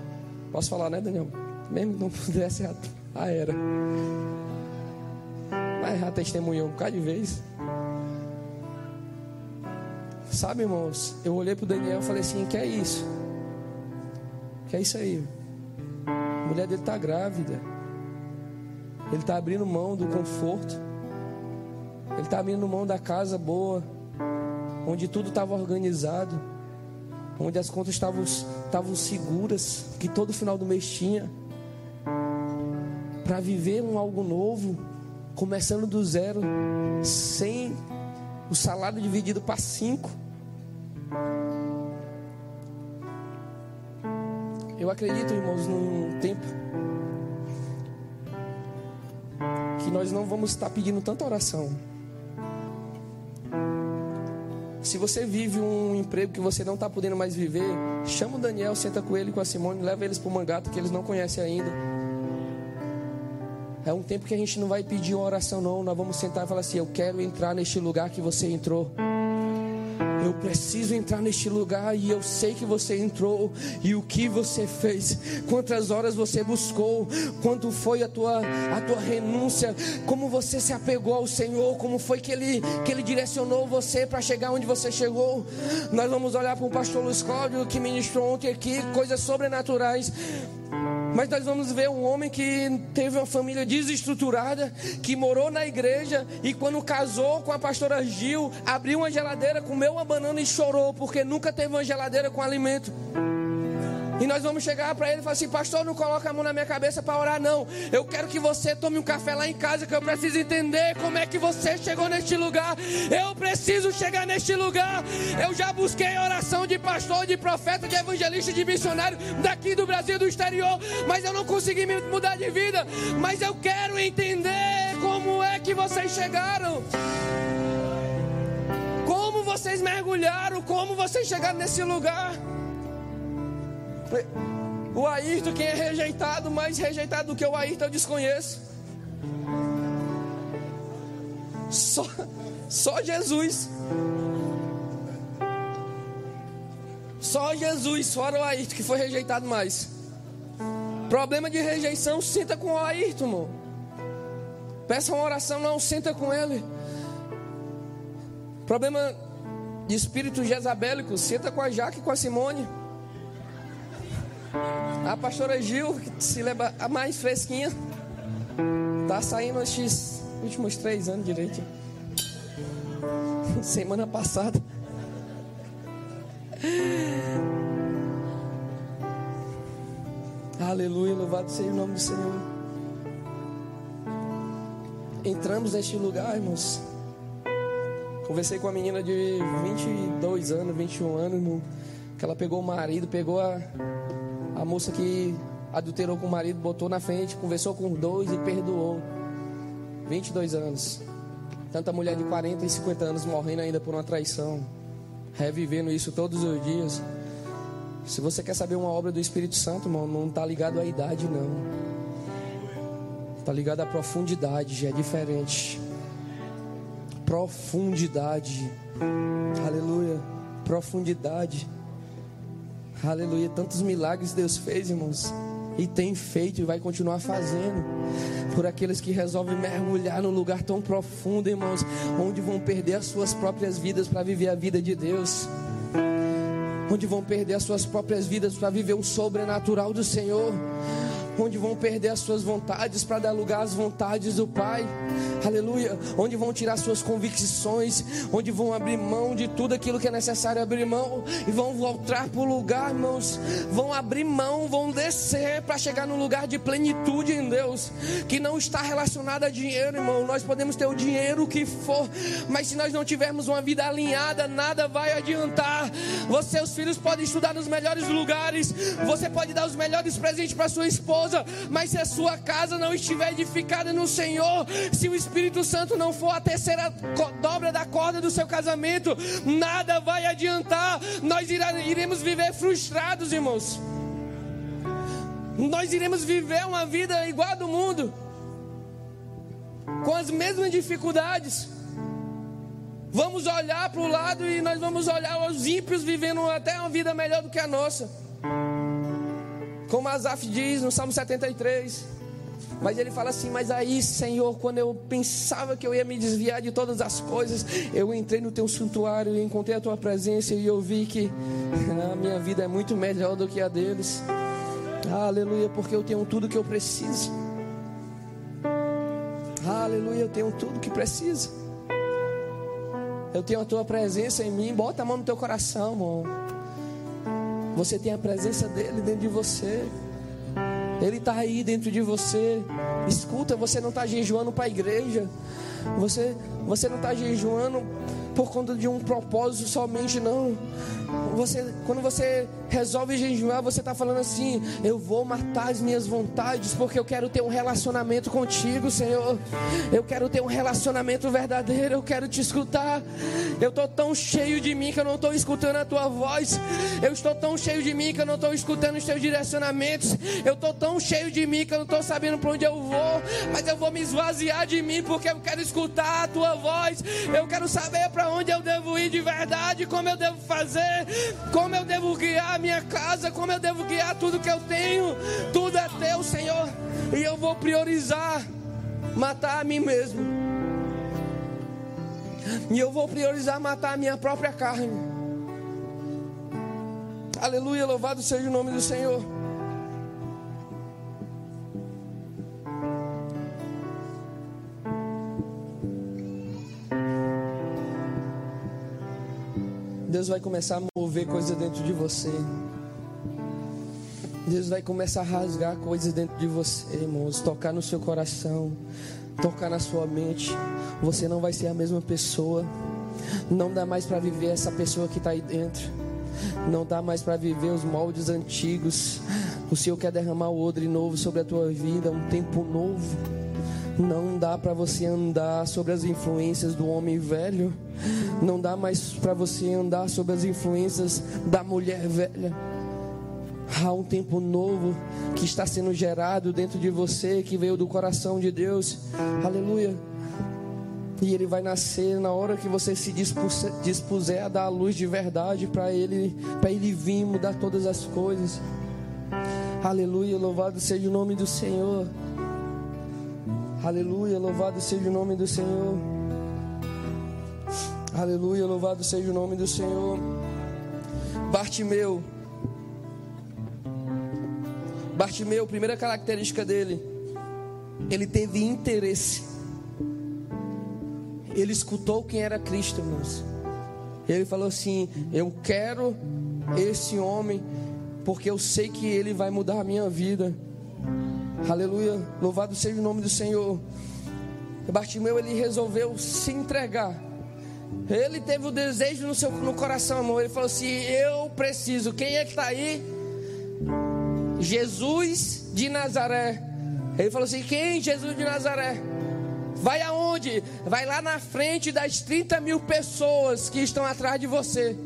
Posso falar, né, Daniel? Mesmo que não pudesse, já ah, era. Mas já testemunhou um bocado de vez. Sabe, irmãos, eu olhei para o Daniel e falei assim: que é isso? Que é isso aí? A mulher dele está grávida. Ele está abrindo mão do conforto. Ele está abrindo mão da casa boa, onde tudo estava organizado, onde as contas estavam seguras, que todo final do mês tinha, para viver um algo novo, começando do zero, sem o salário dividido para cinco. Eu acredito, irmãos, num tempo que nós não vamos estar pedindo tanta oração. Se você vive um emprego que você não está podendo mais viver, chama o Daniel, senta com ele, com a Simone, leva eles para o mangato que eles não conhecem ainda. É um tempo que a gente não vai pedir uma oração, não. Nós vamos sentar e falar assim: Eu quero entrar neste lugar que você entrou. Eu preciso entrar neste lugar e eu sei que você entrou e o que você fez, quantas horas você buscou, quanto foi a tua, a tua renúncia, como você se apegou ao Senhor, como foi que Ele, que ele direcionou você para chegar onde você chegou. Nós vamos olhar para o pastor Luiz Cláudio que ministrou ontem aqui, coisas sobrenaturais. Mas nós vamos ver um homem que teve uma família desestruturada, que morou na igreja e quando casou com a pastora Gil, abriu uma geladeira, comeu uma banana e chorou porque nunca teve uma geladeira com alimento. E nós vamos chegar para ele e falar assim: Pastor, não coloca a mão na minha cabeça para orar, não. Eu quero que você tome um café lá em casa, que eu preciso entender como é que você chegou neste lugar. Eu preciso chegar neste lugar. Eu já busquei oração de pastor, de profeta, de evangelista, de missionário daqui do Brasil, do exterior, mas eu não consegui me mudar de vida. Mas eu quero entender como é que vocês chegaram. Como vocês mergulharam, como vocês chegaram nesse lugar. O Ayrton, quem é rejeitado, mais rejeitado do que o Ayrton, eu desconheço. Só, só Jesus. Só Jesus, fora o Ayrton, que foi rejeitado mais. Problema de rejeição, senta com o Ayrton, irmão. Peça uma oração, não, senta com ele. Problema de espírito jezabélico, senta com a Jaque e com a Simone. A pastora Gil, que se lembra a mais fresquinha, tá saindo esses últimos três anos direito. Semana passada. Aleluia, louvado seja o nome do Senhor. Entramos neste lugar, irmãos. Conversei com a menina de 22 anos, 21 anos, que ela pegou o marido, pegou a, a moça que adulterou com o marido, botou na frente, conversou com dois e perdoou. 22 anos. Tanta mulher de 40 e 50 anos morrendo ainda por uma traição. Revivendo isso todos os dias. Se você quer saber uma obra do Espírito Santo, irmão, não está ligado à idade, não. Está ligado à profundidade, é diferente. Profundidade. Aleluia. Profundidade. Aleluia. Tantos milagres Deus fez, irmãos. E tem feito e vai continuar fazendo. Por aqueles que resolvem mergulhar num lugar tão profundo, irmãos. Onde vão perder as suas próprias vidas para viver a vida de Deus. Onde vão perder as suas próprias vidas para viver o sobrenatural do Senhor onde vão perder as suas vontades para dar lugar às vontades do Pai. Aleluia. Onde vão tirar suas convicções, onde vão abrir mão de tudo aquilo que é necessário abrir mão e vão voltar para o lugar, irmãos. Vão abrir mão, vão descer para chegar no lugar de plenitude em Deus, que não está relacionado a dinheiro, irmão. Nós podemos ter o dinheiro que for, mas se nós não tivermos uma vida alinhada, nada vai adiantar. Você, os filhos podem estudar nos melhores lugares, você pode dar os melhores presentes para sua esposa esposa, mas se a sua casa não estiver edificada no Senhor, se o Espírito Santo não for a terceira dobra da corda do seu casamento, nada vai adiantar. Nós iremos viver frustrados, irmãos. Nós iremos viver uma vida igual a do mundo, com as mesmas dificuldades. Vamos olhar para o lado e nós vamos olhar os ímpios vivendo até uma vida melhor do que a nossa. Como Asaf diz no Salmo 73. Mas ele fala assim: Mas aí, Senhor, quando eu pensava que eu ia me desviar de todas as coisas, eu entrei no teu santuário e encontrei a tua presença e eu vi que a minha vida é muito melhor do que a deles. Aleluia, porque eu tenho tudo que eu preciso. Aleluia, eu tenho tudo que preciso. Eu tenho a tua presença em mim. Bota a mão no teu coração, amor. Você tem a presença dele dentro de você. Ele está aí dentro de você. Escuta, você não está jejuando para a igreja. Você, você não está jejuando por conta de um propósito somente, não. Você, quando você resolve jejuar, você está falando assim: Eu vou matar as minhas vontades, porque eu quero ter um relacionamento contigo, Senhor. Eu quero ter um relacionamento verdadeiro. Eu quero te escutar. Eu estou tão cheio de mim que eu não estou escutando a tua voz. Eu estou tão cheio de mim que eu não estou escutando os teus direcionamentos. Eu estou tão cheio de mim que eu não estou sabendo para onde eu vou. Mas eu vou me esvaziar de mim porque eu quero escutar a tua voz. Eu quero saber para onde eu devo ir de verdade, como eu devo fazer, como eu devo guiar a minha casa, como eu devo guiar tudo que eu tenho. Tudo é teu, Senhor. E eu vou priorizar matar a mim mesmo. E eu vou priorizar matar a minha própria carne. Aleluia, louvado seja o nome do Senhor. Deus vai começar a mover coisa dentro de você. Deus vai começar a rasgar coisas dentro de você, irmãos, tocar no seu coração, tocar na sua mente. Você não vai ser a mesma pessoa. Não dá mais para viver essa pessoa que está aí dentro. Não dá mais para viver os moldes antigos. O Senhor quer derramar o odre novo sobre a tua vida, um tempo novo. Não dá para você andar sobre as influências do homem velho. Não dá mais para você andar sobre as influências da mulher velha. Há um tempo novo que está sendo gerado dentro de você, que veio do coração de Deus. Aleluia. E ele vai nascer na hora que você se dispuser a dar a luz de verdade para ele, para ele vir mudar todas as coisas. Aleluia, louvado seja o nome do Senhor. Aleluia, louvado seja o nome do Senhor. Aleluia, louvado seja o nome do Senhor. Bartimeu. Bartimeu, primeira característica dele, ele teve interesse ele escutou quem era Cristo, irmãos. Ele falou assim: Eu quero esse homem, porque eu sei que ele vai mudar a minha vida. Aleluia, louvado seja o nome do Senhor. Bartimeu, ele resolveu se entregar. Ele teve o desejo no seu no coração, amor. Ele falou assim: Eu preciso. Quem é que está aí? Jesus de Nazaré. Ele falou assim: Quem? Jesus de Nazaré. Vai aonde? Vai lá na frente das 30 mil pessoas que estão atrás de você.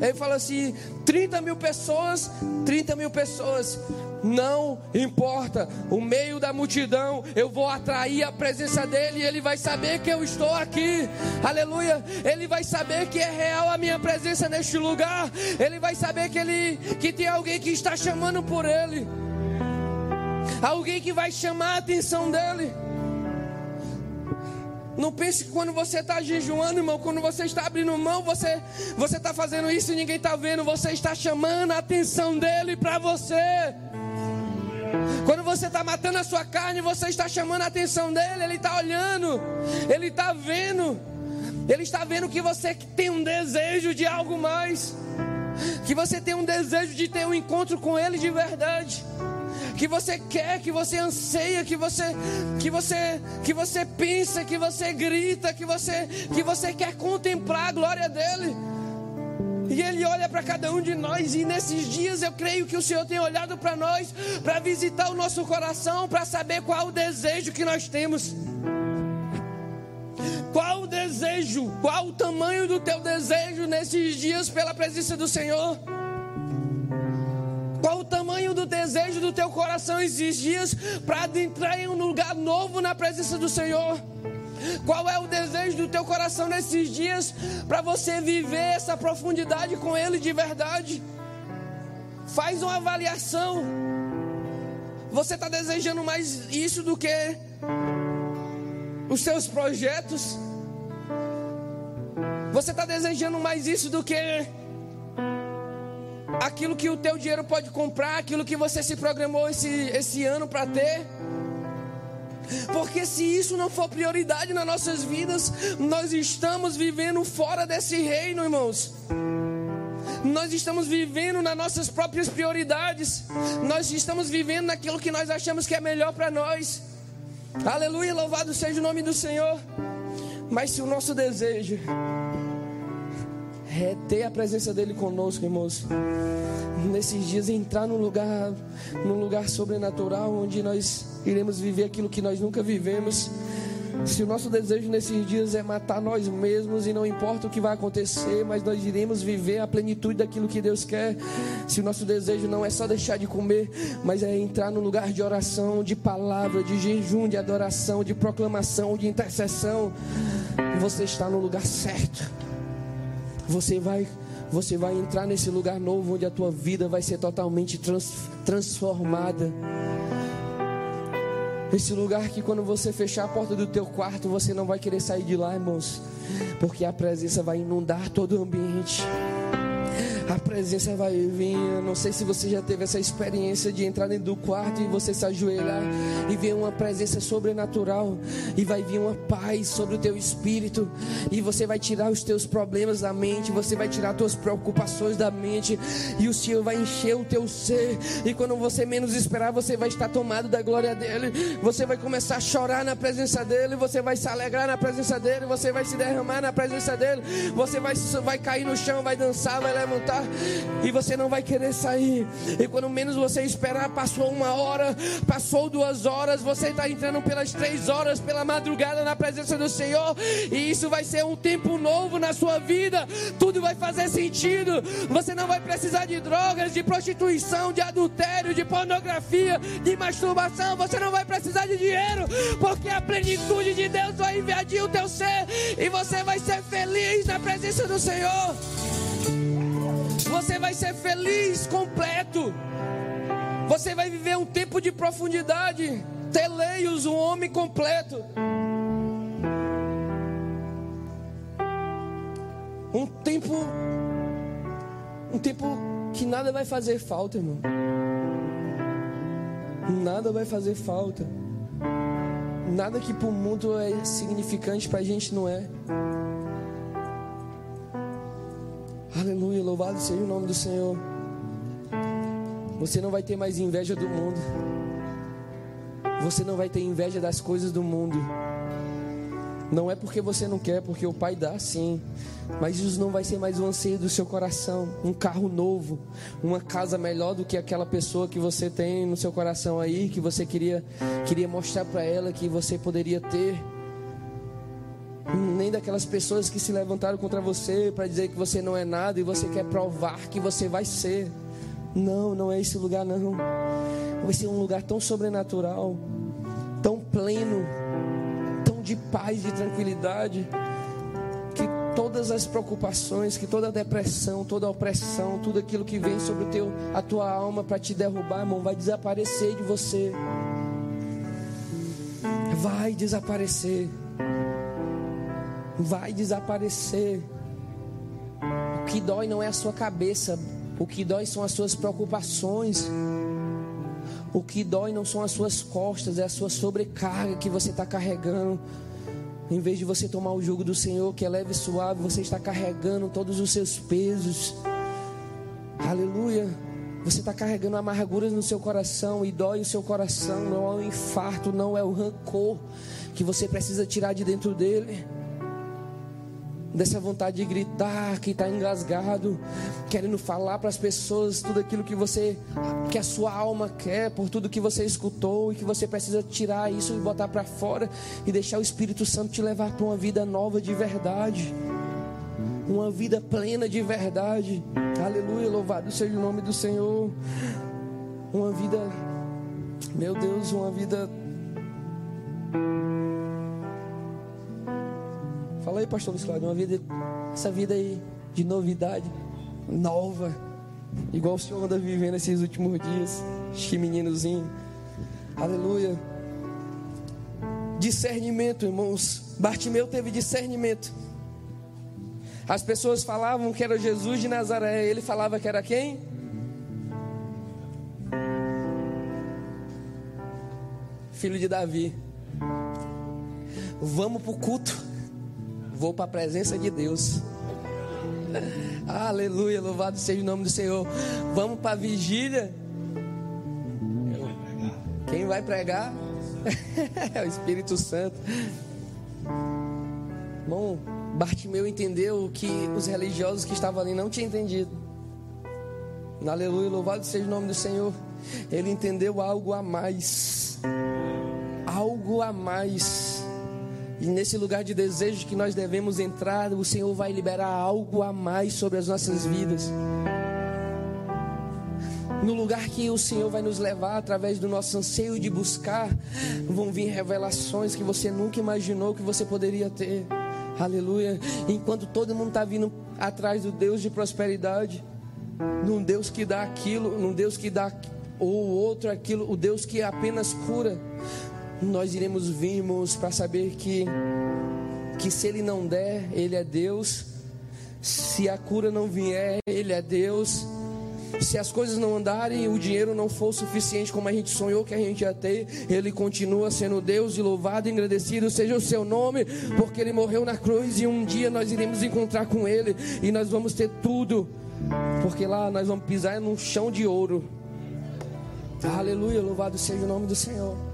Ele fala assim: 30 mil pessoas, 30 mil pessoas. Não importa, o meio da multidão, eu vou atrair a presença dele e ele vai saber que eu estou aqui, aleluia. Ele vai saber que é real a minha presença neste lugar, ele vai saber que, ele, que tem alguém que está chamando por ele, alguém que vai chamar a atenção dele. Não pense que quando você está jejuando, irmão, quando você está abrindo mão, você você está fazendo isso e ninguém está vendo. Você está chamando a atenção dele para você. Quando você está matando a sua carne, você está chamando a atenção dele. Ele está olhando, ele está vendo. Ele está vendo que você tem um desejo de algo mais. Que você tem um desejo de ter um encontro com ele de verdade que você quer, que você anseia, que você que você que você pensa, que você grita, que você que você quer contemplar a glória dele. E Ele olha para cada um de nós, e nesses dias eu creio que o Senhor tem olhado para nós, para visitar o nosso coração, para saber qual o desejo que nós temos. Qual o desejo, qual o tamanho do teu desejo nesses dias pela presença do Senhor? Qual o tamanho do desejo do teu coração esses dias para adentrar em um lugar novo na presença do Senhor? Qual é o desejo do teu coração nesses dias para você viver essa profundidade com Ele de verdade? Faz uma avaliação. Você está desejando mais isso do que os seus projetos? Você está desejando mais isso do que aquilo que o teu dinheiro pode comprar, aquilo que você se programou esse, esse ano para ter. Porque se isso não for prioridade nas nossas vidas, nós estamos vivendo fora desse reino, irmãos. Nós estamos vivendo nas nossas próprias prioridades. Nós estamos vivendo naquilo que nós achamos que é melhor para nós. Aleluia, louvado seja o nome do Senhor. Mas se o nosso desejo é ter a presença dele conosco, irmãos. Nesses dias entrar num lugar, num lugar sobrenatural onde nós iremos viver aquilo que nós nunca vivemos. Se o nosso desejo nesses dias é matar nós mesmos e não importa o que vai acontecer, mas nós iremos viver a plenitude daquilo que Deus quer. Se o nosso desejo não é só deixar de comer, mas é entrar no lugar de oração, de palavra, de jejum, de adoração, de proclamação, de intercessão, você está no lugar certo. Você vai, você vai entrar nesse lugar novo onde a tua vida vai ser totalmente trans, transformada. Esse lugar que quando você fechar a porta do teu quarto, você não vai querer sair de lá, irmãos, porque a presença vai inundar todo o ambiente. A presença vai vir. Eu não sei se você já teve essa experiência de entrar dentro do quarto e você se ajoelhar e ver uma presença sobrenatural e vai vir uma paz sobre o teu espírito e você vai tirar os teus problemas da mente, você vai tirar as tuas preocupações da mente e o Senhor vai encher o teu ser e quando você menos esperar, você vai estar tomado da glória dele. Você vai começar a chorar na presença dele, você vai se alegrar na presença dele, você vai se derramar na presença dele. Você vai vai cair no chão, vai dançar, vai levantar e você não vai querer sair. E quando menos você esperar, passou uma hora, passou duas horas, você está entrando pelas três horas, pela madrugada na presença do Senhor, e isso vai ser um tempo novo na sua vida. Tudo vai fazer sentido. Você não vai precisar de drogas, de prostituição, de adultério, de pornografia, de masturbação. Você não vai precisar de dinheiro, porque a plenitude de Deus vai invadir o teu ser e você vai ser feliz na presença do Senhor. Você vai ser feliz, completo. Você vai viver um tempo de profundidade. Teleios, um homem completo. Um tempo. Um tempo que nada vai fazer falta, irmão. Nada vai fazer falta. Nada que para o mundo é significante para a gente não é. Aleluia, louvado seja o nome do Senhor. Você não vai ter mais inveja do mundo. Você não vai ter inveja das coisas do mundo. Não é porque você não quer, porque o Pai dá sim. Mas isso não vai ser mais um anseio do seu coração. Um carro novo, uma casa melhor do que aquela pessoa que você tem no seu coração aí, que você queria, queria mostrar para ela que você poderia ter daquelas pessoas que se levantaram contra você para dizer que você não é nada e você quer provar que você vai ser. Não, não é esse lugar não. Vai ser um lugar tão sobrenatural, tão pleno, tão de paz, de tranquilidade, que todas as preocupações, que toda a depressão, toda a opressão, tudo aquilo que vem sobre o teu, a tua alma para te derrubar, irmão, vai desaparecer de você. Vai desaparecer vai desaparecer. O que dói não é a sua cabeça, o que dói são as suas preocupações. O que dói não são as suas costas, é a sua sobrecarga que você está carregando. Em vez de você tomar o jugo do Senhor, que é leve e suave, você está carregando todos os seus pesos. Aleluia. Você está carregando amarguras no seu coração e dói o seu coração. Não é o infarto, não é o rancor que você precisa tirar de dentro dele dessa vontade de gritar, que está engasgado, querendo falar para as pessoas tudo aquilo que você, que a sua alma quer, por tudo que você escutou e que você precisa tirar isso e botar para fora e deixar o Espírito Santo te levar para uma vida nova de verdade, uma vida plena de verdade. Aleluia, louvado seja o nome do Senhor. Uma vida, meu Deus, uma vida Fala aí, pastor Luiz Cláudio, uma vida, essa vida aí de novidade, nova, igual o senhor anda vivendo esses últimos dias, que meninozinho, aleluia. Discernimento, irmãos. Bartimeu teve discernimento. As pessoas falavam que era Jesus de Nazaré, ele falava que era quem? Filho de Davi. Vamos para o culto. Vou para a presença de Deus. Aleluia, louvado seja o nome do Senhor. Vamos para a vigília. Quem vai pregar? é o Espírito Santo. Bom, Bartimeu entendeu que os religiosos que estavam ali não tinham entendido. Aleluia, louvado seja o nome do Senhor. Ele entendeu algo a mais. Algo a mais. E nesse lugar de desejo que nós devemos entrar, o Senhor vai liberar algo a mais sobre as nossas vidas. No lugar que o Senhor vai nos levar através do nosso anseio de buscar, vão vir revelações que você nunca imaginou que você poderia ter. Aleluia. Enquanto todo mundo está vindo atrás do Deus de prosperidade, num Deus que dá aquilo, num Deus que dá ou outro aquilo, o Deus que apenas cura nós iremos virmos para saber que que se ele não der, ele é Deus. Se a cura não vier, Ele é Deus. Se as coisas não andarem o dinheiro não for suficiente como a gente sonhou que a gente ia ter, Ele continua sendo Deus e louvado e agradecido seja o seu nome, porque Ele morreu na cruz e um dia nós iremos encontrar com Ele e nós vamos ter tudo, porque lá nós vamos pisar num chão de ouro. Aleluia, louvado seja o nome do Senhor.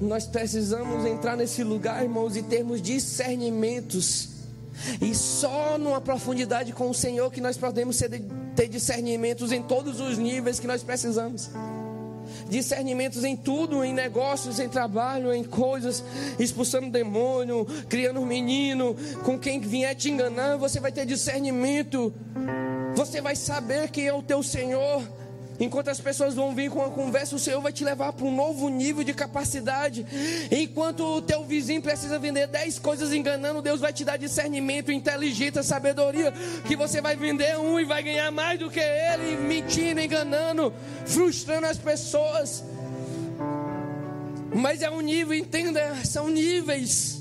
Nós precisamos entrar nesse lugar, irmãos, e termos discernimentos. E só numa profundidade com o Senhor que nós podemos ter discernimentos em todos os níveis que nós precisamos. Discernimentos em tudo, em negócios, em trabalho, em coisas, expulsando demônio, criando um menino, com quem vier te enganar, você vai ter discernimento. Você vai saber quem é o teu Senhor. Enquanto as pessoas vão vir com a conversa, o Senhor vai te levar para um novo nível de capacidade. Enquanto o teu vizinho precisa vender 10 coisas enganando, Deus vai te dar discernimento, inteligência, sabedoria, que você vai vender um e vai ganhar mais do que ele, mentindo, enganando, frustrando as pessoas. Mas é um nível, entenda, são níveis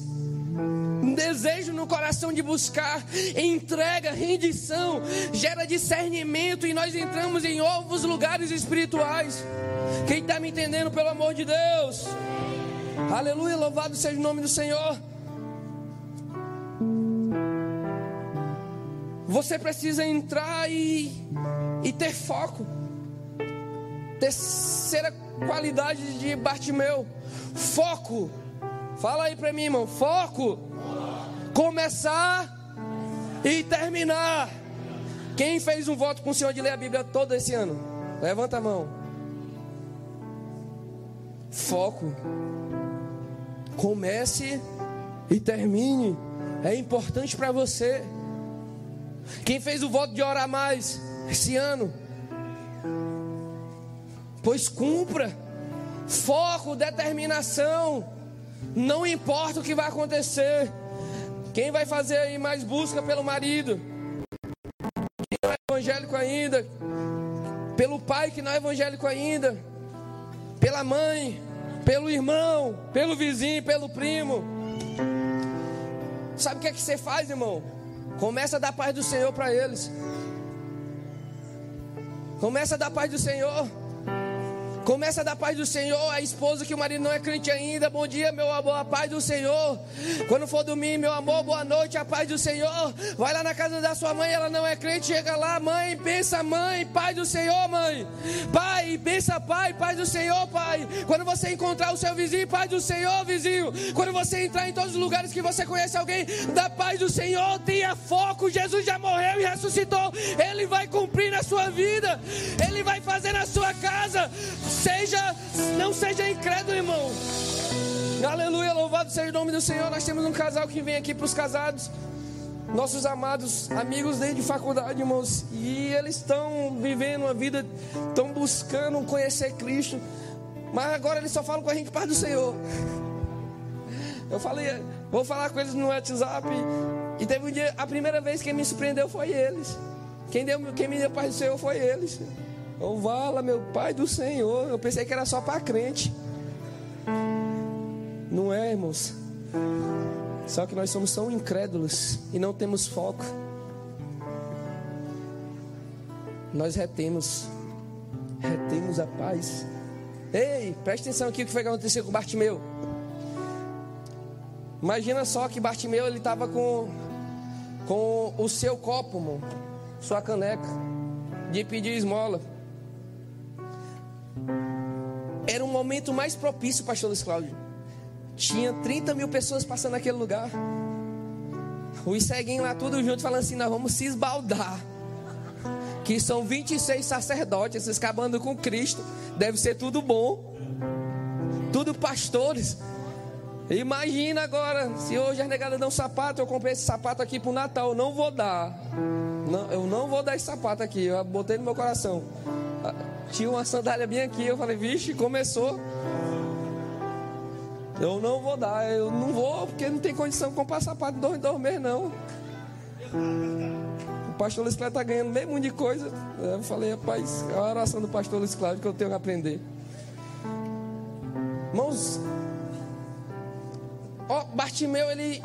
um desejo no coração de buscar, entrega, rendição, gera discernimento e nós entramos em novos lugares espirituais. Quem está me entendendo, pelo amor de Deus? Aleluia, louvado seja o nome do Senhor. Você precisa entrar e, e ter foco. Terceira qualidade de Bartimeu: foco. Fala aí para mim, irmão. Foco começar e terminar. Quem fez um voto com o Senhor de ler a Bíblia todo esse ano? Levanta a mão. Foco. Comece e termine. É importante para você. Quem fez o voto de orar mais esse ano? Pois cumpra. Foco, determinação. Não importa o que vai acontecer. Quem vai fazer aí mais busca pelo marido? Quem não é evangélico ainda? Pelo pai que não é evangélico ainda? Pela mãe? Pelo irmão? Pelo vizinho? Pelo primo? Sabe o que é que você faz, irmão? Começa a dar paz do Senhor para eles. Começa a dar paz do Senhor. Começa da paz do Senhor, a esposa que o marido não é crente ainda. Bom dia, meu amor, a paz do Senhor. Quando for dormir, meu amor, boa noite, a paz do Senhor. Vai lá na casa da sua mãe, ela não é crente, chega lá, mãe, pensa, mãe, paz do Senhor, mãe. Pai, pensa, pai, paz do Senhor, pai. Quando você encontrar o seu vizinho, paz do Senhor, vizinho. Quando você entrar em todos os lugares que você conhece alguém, da paz do Senhor, tenha foco. Jesus já morreu e ressuscitou. Ele vai cumprir na sua vida, ele vai fazer na sua casa Seja, não seja incrédulo, irmão. Aleluia, louvado seja o nome do Senhor. Nós temos um casal que vem aqui para os casados. Nossos amados amigos desde faculdade, irmãos. E eles estão vivendo uma vida, estão buscando conhecer Cristo. Mas agora eles só falam com a gente, Pai do Senhor. Eu falei, vou falar com eles no WhatsApp. E teve um dia, a primeira vez que me surpreendeu foi eles. Quem, deu, quem me deu Pai do Senhor foi eles. Oh, vala, meu Pai do Senhor. Eu pensei que era só para crente. Não é, irmãos? Só que nós somos tão incrédulos e não temos foco. Nós retemos, retemos a paz. Ei, preste atenção aqui o que foi que aconteceu com Bartimeu. Imagina só que Bartimeu ele estava com, com o seu copo, irmão, sua caneca, de pedir esmola. Era o momento mais propício, pastor Luiz Cláudio. Tinha 30 mil pessoas passando naquele lugar. Os ceguinhos lá tudo junto falando assim: nós vamos se esbaldar. Que são 26 sacerdotes escabando com Cristo. Deve ser tudo bom. Tudo pastores. Imagina agora, se hoje as negadas dão sapato, eu comprei esse sapato aqui pro Natal, eu não vou dar. Não, eu não vou dar esse sapato aqui, eu botei no meu coração. Tinha uma sandália bem aqui. Eu falei, vixe, começou. Eu não vou dar, eu não vou, porque não tem condição de comprar sapato de dois dois meses, não. O pastor Luiz está ganhando bem muito de coisa. Eu falei, rapaz, é a oração do pastor Luiz que eu tenho que aprender. Irmãos, ó, Bartimeu, ele.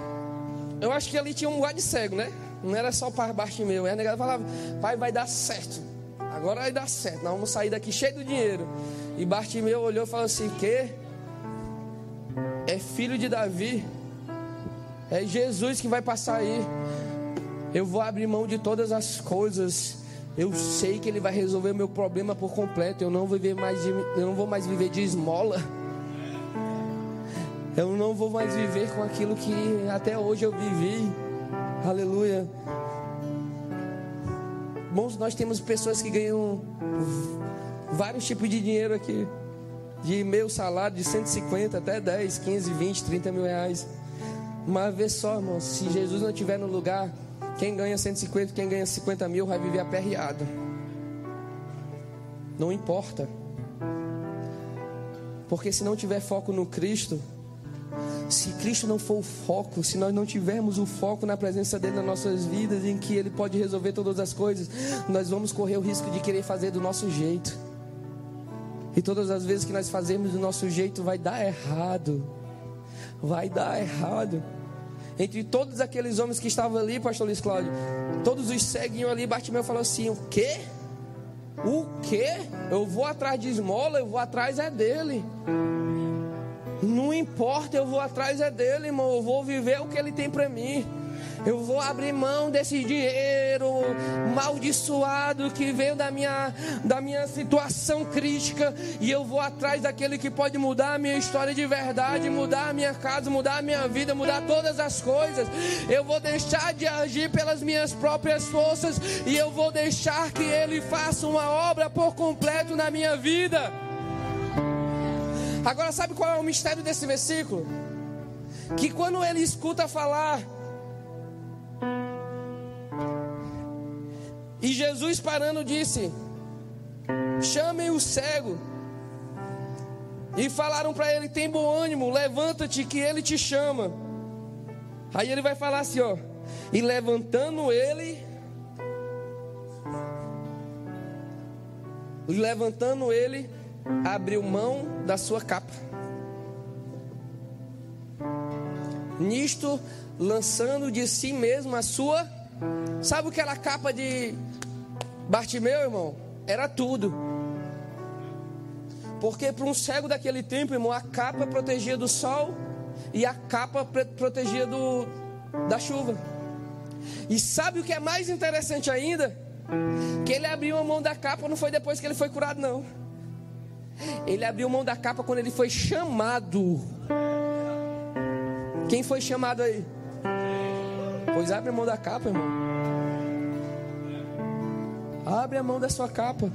Eu acho que ali tinha um lugar de cego, né? não era só para Bartimeu. A negada falava, pai, vai dar certo. Agora vai dar certo. Nós vamos sair daqui cheio do dinheiro. E Bartimeu olhou e falou assim: Que? É filho de Davi. É Jesus que vai passar aí. Eu vou abrir mão de todas as coisas. Eu sei que Ele vai resolver o meu problema por completo. Eu não vou viver mais de, eu não vou mais viver de esmola. Eu não vou mais viver com aquilo que até hoje eu vivi. Aleluia. Bons, nós temos pessoas que ganham vários tipos de dinheiro aqui. De meio salário, de 150 até 10, 15, 20, 30 mil reais. Mas vê só, irmão, se Jesus não estiver no lugar, quem ganha 150, quem ganha 50 mil vai viver aperreado. Não importa. Porque se não tiver foco no Cristo, se Cristo não for o foco, se nós não tivermos o foco na presença dele nas nossas vidas, em que ele pode resolver todas as coisas, nós vamos correr o risco de querer fazer do nosso jeito. E todas as vezes que nós fazemos do nosso jeito, vai dar errado. Vai dar errado. Entre todos aqueles homens que estavam ali, pastor Luiz Cláudio, todos os ceguinhos ali, Bartimeu falou assim: O quê? O quê? Eu vou atrás de esmola, eu vou atrás é dele. Não importa, eu vou atrás é dele, irmão. Eu vou viver o que ele tem para mim. Eu vou abrir mão desse dinheiro maldiçoado que veio da minha, da minha situação crítica e eu vou atrás daquele que pode mudar a minha história de verdade, mudar a minha casa, mudar a minha vida, mudar todas as coisas. Eu vou deixar de agir pelas minhas próprias forças e eu vou deixar que ele faça uma obra por completo na minha vida. Agora, sabe qual é o mistério desse versículo? Que quando ele escuta falar E Jesus parando disse: Chamem o cego. E falaram para ele: Tem bom ânimo, levanta-te, que ele te chama. Aí ele vai falar assim: Ó. E levantando ele. Levantando ele, abriu mão da sua capa. Nisto, lançando de si mesmo a sua. Sabe aquela capa de Bartimeu, irmão, era tudo. Porque para um cego daquele tempo, irmão, a capa protegia do sol e a capa protegia do, da chuva. E sabe o que é mais interessante ainda? Que ele abriu a mão da capa não foi depois que ele foi curado, não. Ele abriu mão da capa quando ele foi chamado. Quem foi chamado aí? Pois abre a mão da capa, irmão. Abre a mão da sua capa.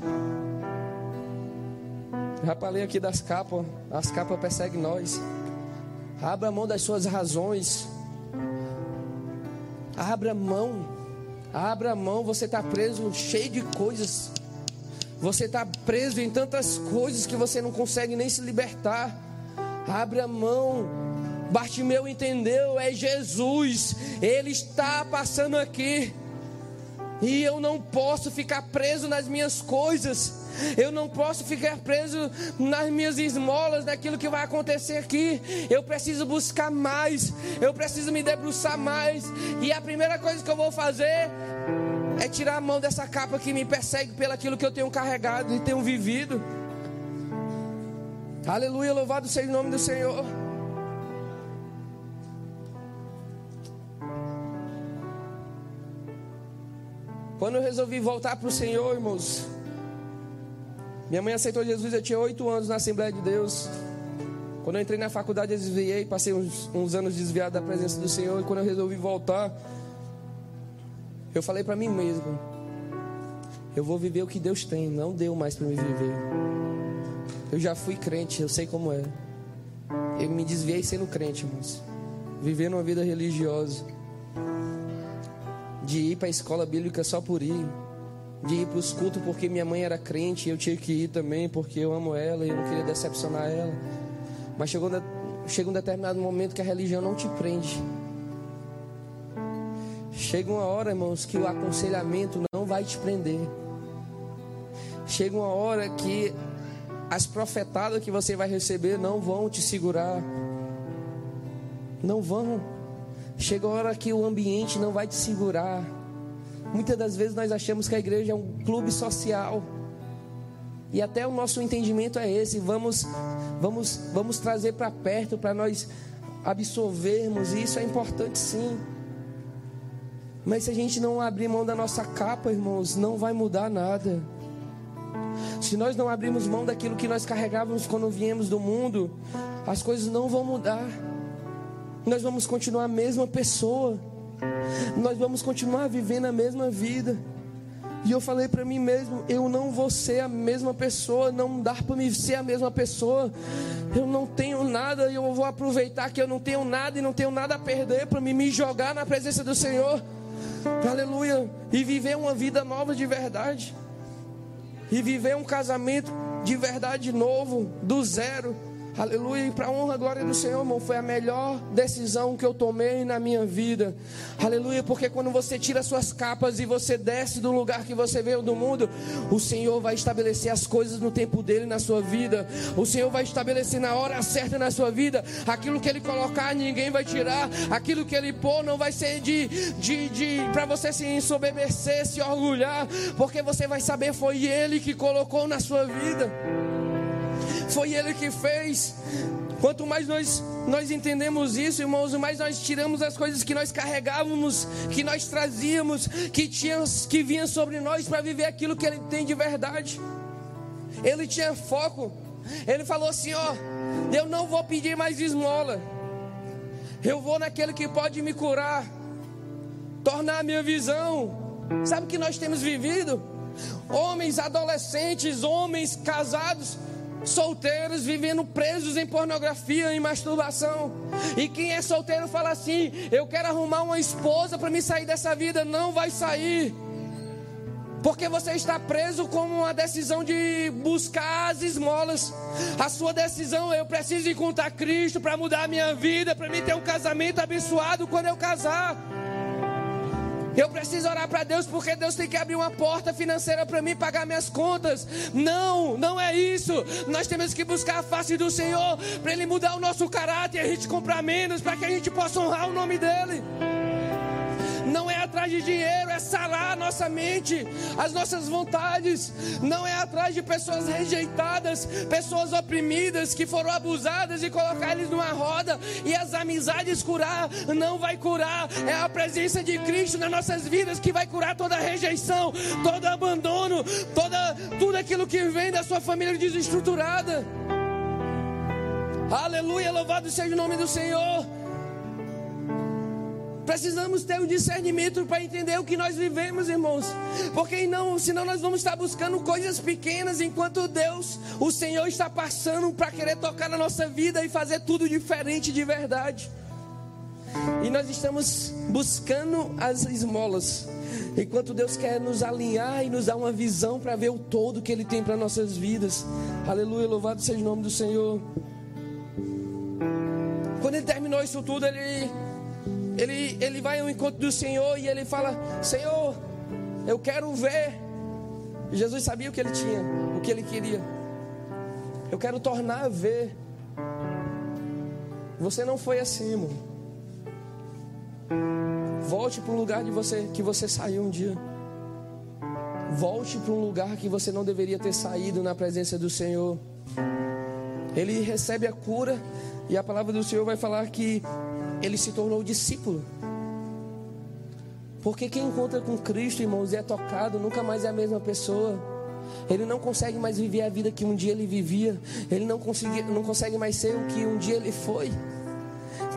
Já falei aqui das capas. As capas perseguem nós. Abra a mão das suas razões. Abra a mão. Abra a mão. Você está preso, cheio de coisas. Você está preso em tantas coisas que você não consegue nem se libertar. Abra a mão. Bartimeu entendeu, é Jesus. Ele está passando aqui. E eu não posso ficar preso nas minhas coisas. Eu não posso ficar preso nas minhas esmolas, naquilo que vai acontecer aqui. Eu preciso buscar mais. Eu preciso me debruçar mais. E a primeira coisa que eu vou fazer é tirar a mão dessa capa que me persegue pelo aquilo que eu tenho carregado e tenho vivido. Aleluia, louvado seja o nome do Senhor. Quando eu resolvi voltar para o Senhor, irmãos, minha mãe aceitou Jesus, eu tinha oito anos na Assembleia de Deus. Quando eu entrei na faculdade, eu desviei, passei uns, uns anos desviado da presença do Senhor. E quando eu resolvi voltar, eu falei para mim mesmo: eu vou viver o que Deus tem, não deu mais para me viver. Eu já fui crente, eu sei como é. Eu me desviei sendo crente, irmãos. Vivendo uma vida religiosa de ir para a escola bíblica só por ir, de ir para os cultos porque minha mãe era crente e eu tinha que ir também porque eu amo ela e eu não queria decepcionar ela. Mas chegou, chega um determinado momento que a religião não te prende. Chega uma hora, irmãos, que o aconselhamento não vai te prender. Chega uma hora que as profetadas que você vai receber não vão te segurar. Não vão. Chega a hora que o ambiente não vai te segurar. Muitas das vezes nós achamos que a igreja é um clube social. E até o nosso entendimento é esse. Vamos, vamos, vamos trazer para perto para nós absorvermos. E isso é importante sim. Mas se a gente não abrir mão da nossa capa, irmãos, não vai mudar nada. Se nós não abrirmos mão daquilo que nós carregávamos quando viemos do mundo, as coisas não vão mudar. Nós vamos continuar a mesma pessoa. Nós vamos continuar vivendo a mesma vida. E eu falei para mim mesmo: eu não vou ser a mesma pessoa, não dá para me ser a mesma pessoa. Eu não tenho nada e eu vou aproveitar que eu não tenho nada e não tenho nada a perder para me, me jogar na presença do Senhor. Aleluia. E viver uma vida nova de verdade. E viver um casamento de verdade novo, do zero. Aleluia. E para honra e glória do Senhor, irmão, foi a melhor decisão que eu tomei na minha vida. Aleluia. Porque quando você tira suas capas e você desce do lugar que você veio do mundo, o Senhor vai estabelecer as coisas no tempo dele na sua vida. O Senhor vai estabelecer na hora certa na sua vida. Aquilo que ele colocar, ninguém vai tirar. Aquilo que ele pôr não vai ser de, de, de para você se ensoberbecer, se orgulhar. Porque você vai saber, foi ele que colocou na sua vida. Foi Ele que fez. Quanto mais nós, nós entendemos isso, irmãos, mais nós tiramos as coisas que nós carregávamos, que nós trazíamos, que, tinham, que vinham sobre nós para viver aquilo que Ele tem de verdade. Ele tinha foco. Ele falou assim: Ó, eu não vou pedir mais esmola. Eu vou naquele que pode me curar, tornar a minha visão. Sabe o que nós temos vivido? Homens adolescentes, homens casados, solteiros vivendo presos em pornografia, em masturbação. E quem é solteiro fala assim: Eu quero arrumar uma esposa para me sair dessa vida. Não vai sair. Porque você está preso com uma decisão de buscar as esmolas. A sua decisão, eu preciso encontrar Cristo para mudar a minha vida, para me ter um casamento abençoado quando eu casar. Eu preciso orar para Deus porque Deus tem que abrir uma porta financeira para mim pagar minhas contas. Não, não é isso. Nós temos que buscar a face do Senhor para Ele mudar o nosso caráter e a gente comprar menos para que a gente possa honrar o nome dEle não é atrás de dinheiro, é sarar a nossa mente, as nossas vontades, não é atrás de pessoas rejeitadas, pessoas oprimidas que foram abusadas e colocar eles numa roda e as amizades curar, não vai curar, é a presença de Cristo nas nossas vidas que vai curar toda rejeição, todo abandono, toda, tudo aquilo que vem da sua família desestruturada. Aleluia, louvado seja o nome do Senhor. Precisamos ter o um discernimento para entender o que nós vivemos, irmãos. Porque não, senão nós vamos estar buscando coisas pequenas enquanto Deus, o Senhor está passando para querer tocar na nossa vida e fazer tudo diferente de verdade. E nós estamos buscando as esmolas. Enquanto Deus quer nos alinhar e nos dar uma visão para ver o todo que Ele tem para nossas vidas. Aleluia, louvado seja o nome do Senhor. Quando Ele terminou isso tudo, Ele ele, ele vai ao encontro do Senhor e ele fala: Senhor, eu quero ver. Jesus sabia o que ele tinha, o que ele queria. Eu quero tornar a ver. Você não foi assim, irmão. Volte para um lugar de você que você saiu um dia. Volte para um lugar que você não deveria ter saído na presença do Senhor. Ele recebe a cura e a palavra do Senhor vai falar que ele se tornou discípulo. Porque quem encontra com Cristo, irmãos, e é tocado, nunca mais é a mesma pessoa. Ele não consegue mais viver a vida que um dia ele vivia. Ele não consegue, não consegue mais ser o que um dia ele foi.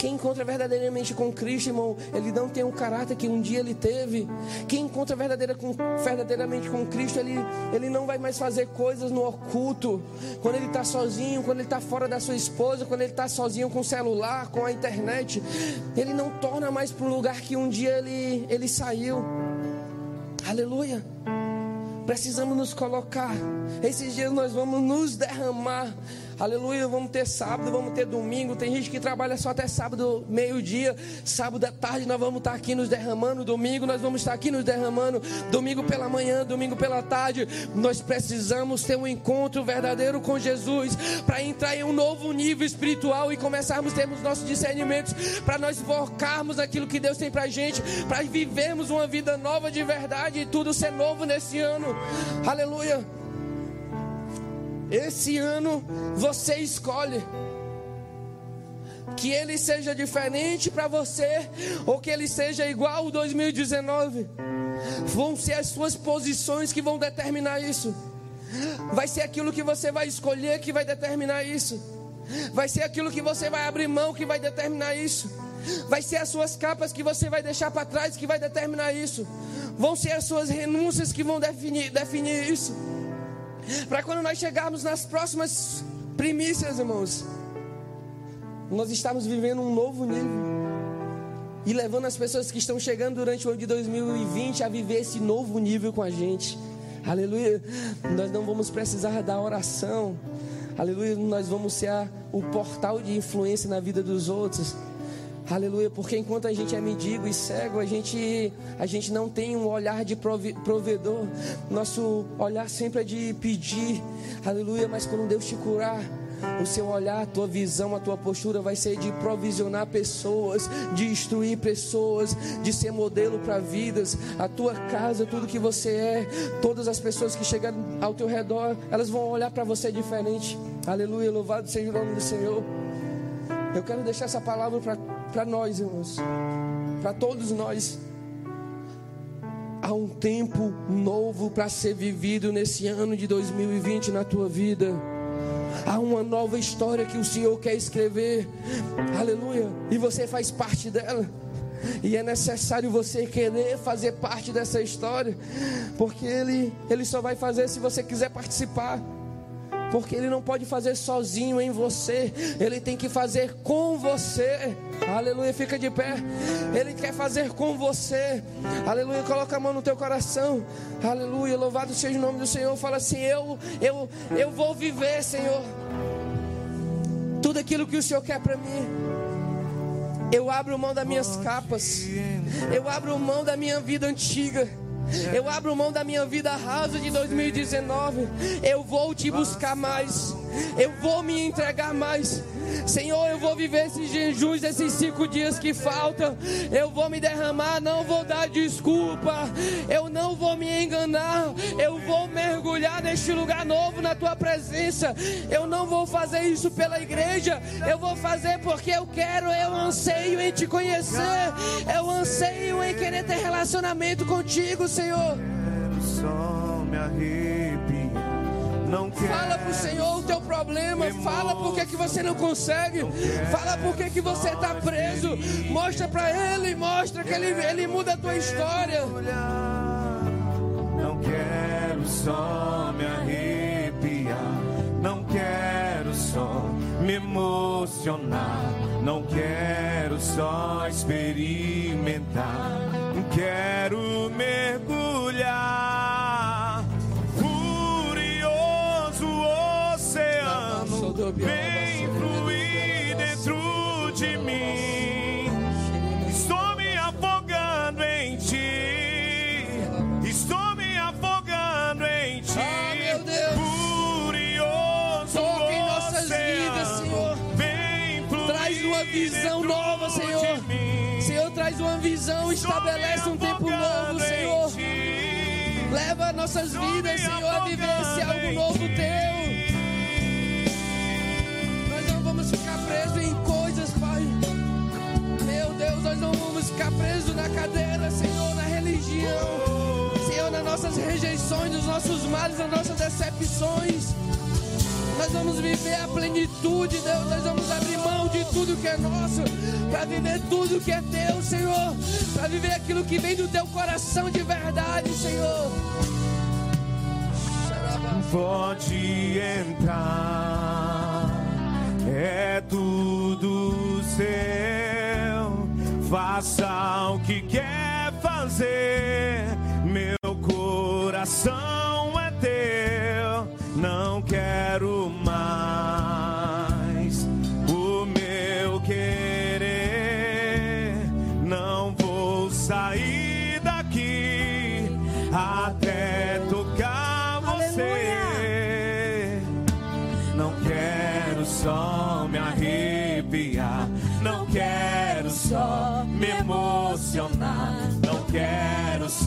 Quem encontra verdadeiramente com Cristo, irmão, ele não tem o caráter que um dia ele teve. Quem encontra verdadeira com, verdadeiramente com Cristo, ele, ele não vai mais fazer coisas no oculto. Quando ele está sozinho, quando ele está fora da sua esposa, quando ele está sozinho com o celular, com a internet, ele não torna mais para o lugar que um dia ele, ele saiu. Aleluia. Precisamos nos colocar. Esses dias nós vamos nos derramar Aleluia, vamos ter sábado, vamos ter domingo. Tem gente que trabalha só até sábado, meio-dia. Sábado à tarde nós vamos estar aqui nos derramando. Domingo nós vamos estar aqui nos derramando. Domingo pela manhã, domingo pela tarde. Nós precisamos ter um encontro verdadeiro com Jesus para entrar em um novo nível espiritual e começarmos a termos nossos discernimentos para nós focarmos naquilo que Deus tem para a gente, para vivermos uma vida nova de verdade e tudo ser novo nesse ano. Aleluia. Esse ano você escolhe que ele seja diferente para você ou que ele seja igual ao 2019. Vão ser as suas posições que vão determinar isso. Vai ser aquilo que você vai escolher que vai determinar isso. Vai ser aquilo que você vai abrir mão que vai determinar isso. Vai ser as suas capas que você vai deixar para trás que vai determinar isso. Vão ser as suas renúncias que vão definir, definir isso. Para quando nós chegarmos nas próximas primícias, irmãos, nós estamos vivendo um novo nível. E levando as pessoas que estão chegando durante o ano de 2020 a viver esse novo nível com a gente. Aleluia. Nós não vamos precisar da oração. Aleluia. Nós vamos ser a, o portal de influência na vida dos outros. Aleluia, porque enquanto a gente é mendigo e cego, a gente, a gente não tem um olhar de provedor. Nosso olhar sempre é de pedir. Aleluia, mas quando Deus te curar, o seu olhar, a tua visão, a tua postura vai ser de provisionar pessoas, de instruir pessoas, de ser modelo para vidas. A tua casa, tudo que você é, todas as pessoas que chegarem ao teu redor, elas vão olhar para você diferente. Aleluia, louvado seja o nome do Senhor. Eu quero deixar essa palavra para nós, irmãos, para todos nós. Há um tempo novo para ser vivido nesse ano de 2020 na tua vida. Há uma nova história que o Senhor quer escrever. Aleluia. E você faz parte dela. E é necessário você querer fazer parte dessa história, porque ele ele só vai fazer se você quiser participar porque Ele não pode fazer sozinho em você, Ele tem que fazer com você. Aleluia, fica de pé. Ele quer fazer com você. Aleluia, coloca a mão no teu coração. Aleluia, louvado seja o nome do Senhor. Fala assim: Eu, eu, eu vou viver, Senhor. Tudo aquilo que o Senhor quer para mim. Eu abro mão das minhas capas. Eu abro mão da minha vida antiga. Eu abro mão da minha vida rasa de 2019. Eu vou te buscar mais. Eu vou me entregar mais. Senhor, eu vou viver esses jejuns, esses cinco dias que faltam. Eu vou me derramar, não vou dar desculpa. Eu não vou me enganar. Eu vou mergulhar neste lugar novo na tua presença. Eu não vou fazer isso pela igreja. Eu vou fazer porque eu quero. Eu anseio em te conhecer. Eu anseio em querer ter relacionamento contigo, Senhor. Só me. Não quero. Fala pro Senhor o teu problema. Fala por que, que você não consegue. Fala por que, que você está preso. Mostra para Ele. Mostra que ele, ele muda a tua história. Não quero só me arrepiar. Não quero só me emocionar. Não quero só experimentar. Quero mergulhar. Vem fluir dentro de mim. Estou me afogando em ti. Estou me afogando em ti. Ah, meu Deus. Furioso Toca em nossas vidas. Senhor. Vem fluir Traz uma visão nova, Senhor. Senhor, traz uma visão. Estabelece um tempo novo, Senhor. Leva nossas vidas, Senhor, a viver esse algo novo teu. Presos em coisas, Pai. Meu Deus, nós não vamos ficar presos na cadeira, Senhor, na religião. Senhor, nas nossas rejeições, nos nossos males, nas nossas decepções. Nós vamos viver a plenitude, Deus. Nós vamos abrir mão de tudo que é nosso, para viver tudo que é teu, Senhor. Para viver aquilo que vem do teu coração de verdade, Senhor. Pode entrar, é tudo seu. Faça o que quer fazer, meu coração é teu. Não quero mais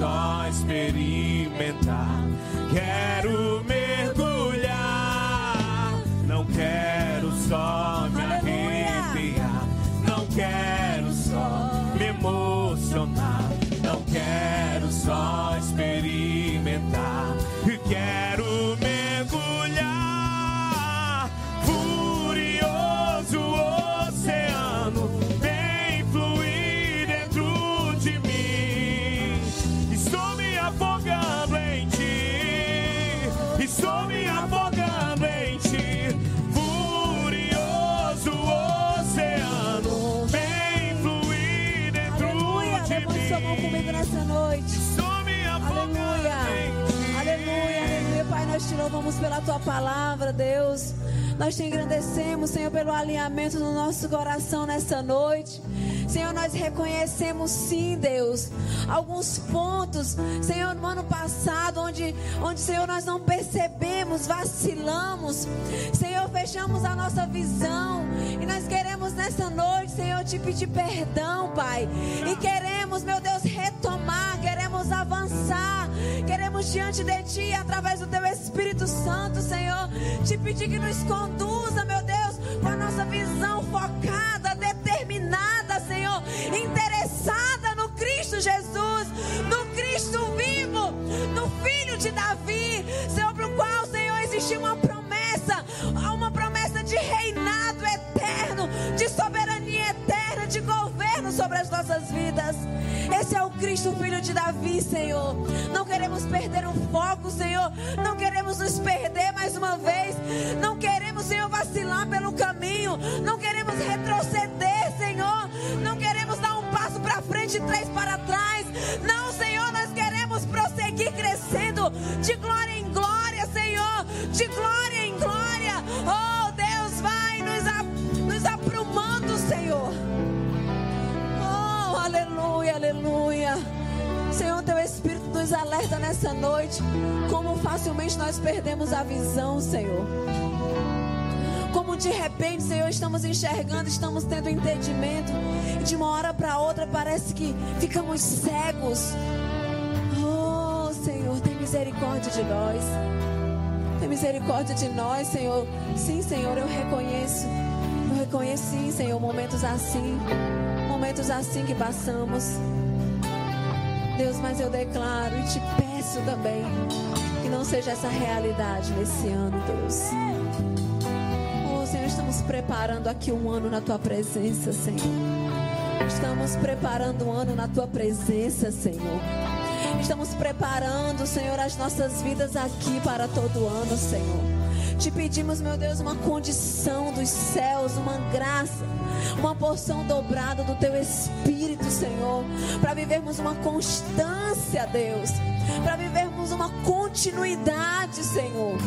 só experimentar, pela tua palavra, Deus. Nós te engrandecemos, Senhor, pelo alinhamento no nosso coração nessa noite. Senhor, nós reconhecemos sim, Deus, alguns pontos, Senhor, no ano passado, onde, onde, Senhor, nós não percebemos, vacilamos, Senhor, fechamos a nossa visão e nós queremos nessa noite, Senhor, te pedir perdão, Pai, e queremos, meu Deus, retomar, queremos avançar, queremos diante de Ti, através do Teu Espírito Santo, Senhor, te pedir que nos conduza, meu Deus, com a nossa visão focada, determinada, Senhor, interessada no Cristo Jesus, no Cristo vivo, no Filho de Davi, Senhor, para o qual, Senhor, existe uma de governo sobre as nossas vidas. Esse é o Cristo, Filho de Davi, Senhor. Não queremos perder o foco, Senhor. Não queremos nos perder mais uma vez. Não queremos, Senhor, vacilar pelo caminho. Não queremos retroceder, Senhor. Não queremos dar um passo para frente e três para trás. Nos alerta nessa noite. Como facilmente nós perdemos a visão, Senhor. Como de repente, Senhor, estamos enxergando, estamos tendo entendimento. E de uma hora para outra parece que ficamos cegos. Oh, Senhor, tem misericórdia de nós. Tem misericórdia de nós, Senhor. Sim, Senhor, eu reconheço. Eu reconheço, sim, Senhor, momentos assim. Momentos assim que passamos. Deus, mas eu declaro e te peço também que não seja essa realidade nesse ano, Deus. Oh, Senhor, estamos preparando aqui um ano na tua presença, Senhor. Estamos preparando um ano na tua presença, Senhor. Estamos preparando, Senhor, as nossas vidas aqui para todo ano, Senhor. Te pedimos, meu Deus, uma condição dos céus, uma graça, uma porção dobrada do teu Espírito, Senhor, para vivermos uma constância, Deus, para vivermos uma continuidade, Senhor.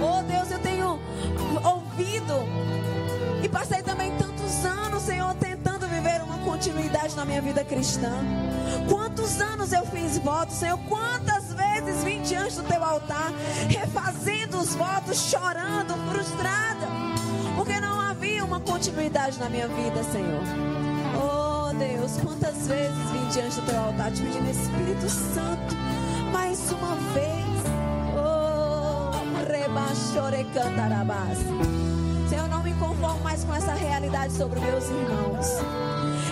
Oh Deus, eu tenho ouvido e passei também tantos anos, Senhor, tentando viver uma continuidade na minha vida cristã. Quantos anos eu fiz votos, Senhor? Quantas vezes vim diante do teu altar, refazendo os votos, chorando, frustrada, uma continuidade na minha vida, Senhor. Oh Deus, quantas vezes vim diante do teu altar te pedindo Espírito Santo, mais uma vez. Oh, rebachore cantarabás. Senhor, não me conformo mais com essa realidade sobre meus irmãos.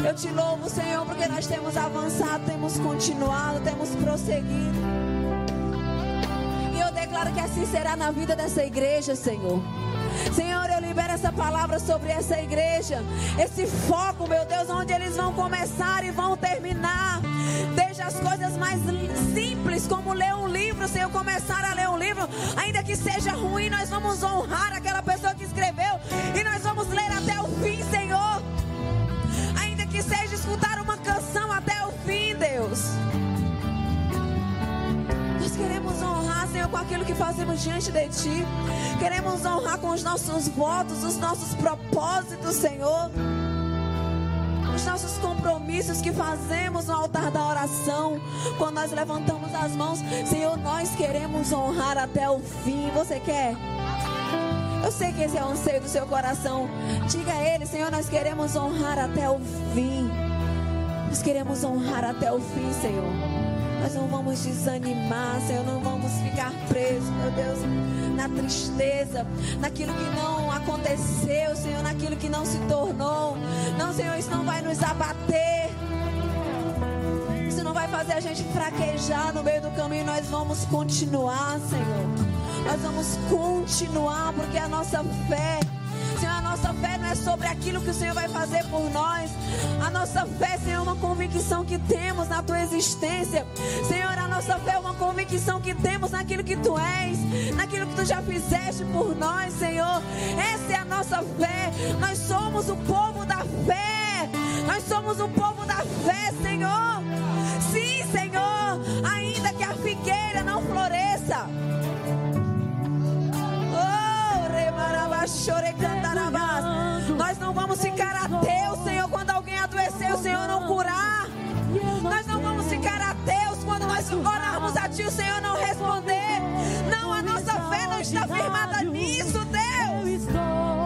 Eu te louvo, Senhor, porque nós temos avançado, temos continuado, temos prosseguido. E eu declaro que assim será na vida dessa igreja, Senhor. Senhor, eu libero essa palavra sobre essa igreja. Esse foco, meu Deus, onde eles vão começar e vão terminar. Desde as coisas mais simples, como ler um livro, Senhor, começar a ler um livro, ainda que seja ruim, nós vamos honrar aquela pessoa que escreveu e nós vamos ler até o fim, Senhor. Ainda que seja escutar uma canção até o fim, Deus. Queremos honrar, Senhor, com aquilo que fazemos diante de Ti. Queremos honrar com os nossos votos, os nossos propósitos, Senhor. Os nossos compromissos que fazemos no altar da oração, quando nós levantamos as mãos, Senhor, nós queremos honrar até o fim. Você quer? Eu sei que esse é o anseio do seu coração. Diga a Ele, Senhor, nós queremos honrar até o fim. Nós queremos honrar até o fim, Senhor. Nós não vamos desanimar, Senhor, não vamos ficar presos, meu Deus, na tristeza, naquilo que não aconteceu, Senhor, naquilo que não se tornou. Não, Senhor, isso não vai nos abater. Isso não vai fazer a gente fraquejar no meio do caminho. Nós vamos continuar, Senhor. Nós vamos continuar, porque a nossa fé, Senhor, a nossa fé não é sobre aquilo que o Senhor vai fazer por nós. A nossa fé, Senhor, é uma convicção que temos na tua existência. Senhor, a nossa fé é uma convicção que temos naquilo que tu és, naquilo que tu já fizeste por nós, Senhor. Essa é a nossa fé. Nós somos o povo da fé. Nós somos o povo da fé, Senhor. Sim, Senhor, ainda que a figueira não floresça. Nós não vamos ficar ateus, Senhor, quando alguém adoecer, o Senhor não curar. Nós não vamos ficar ateus quando nós orarmos a Ti, o Senhor não responder. Não, a nossa fé não está firmada nisso, Deus.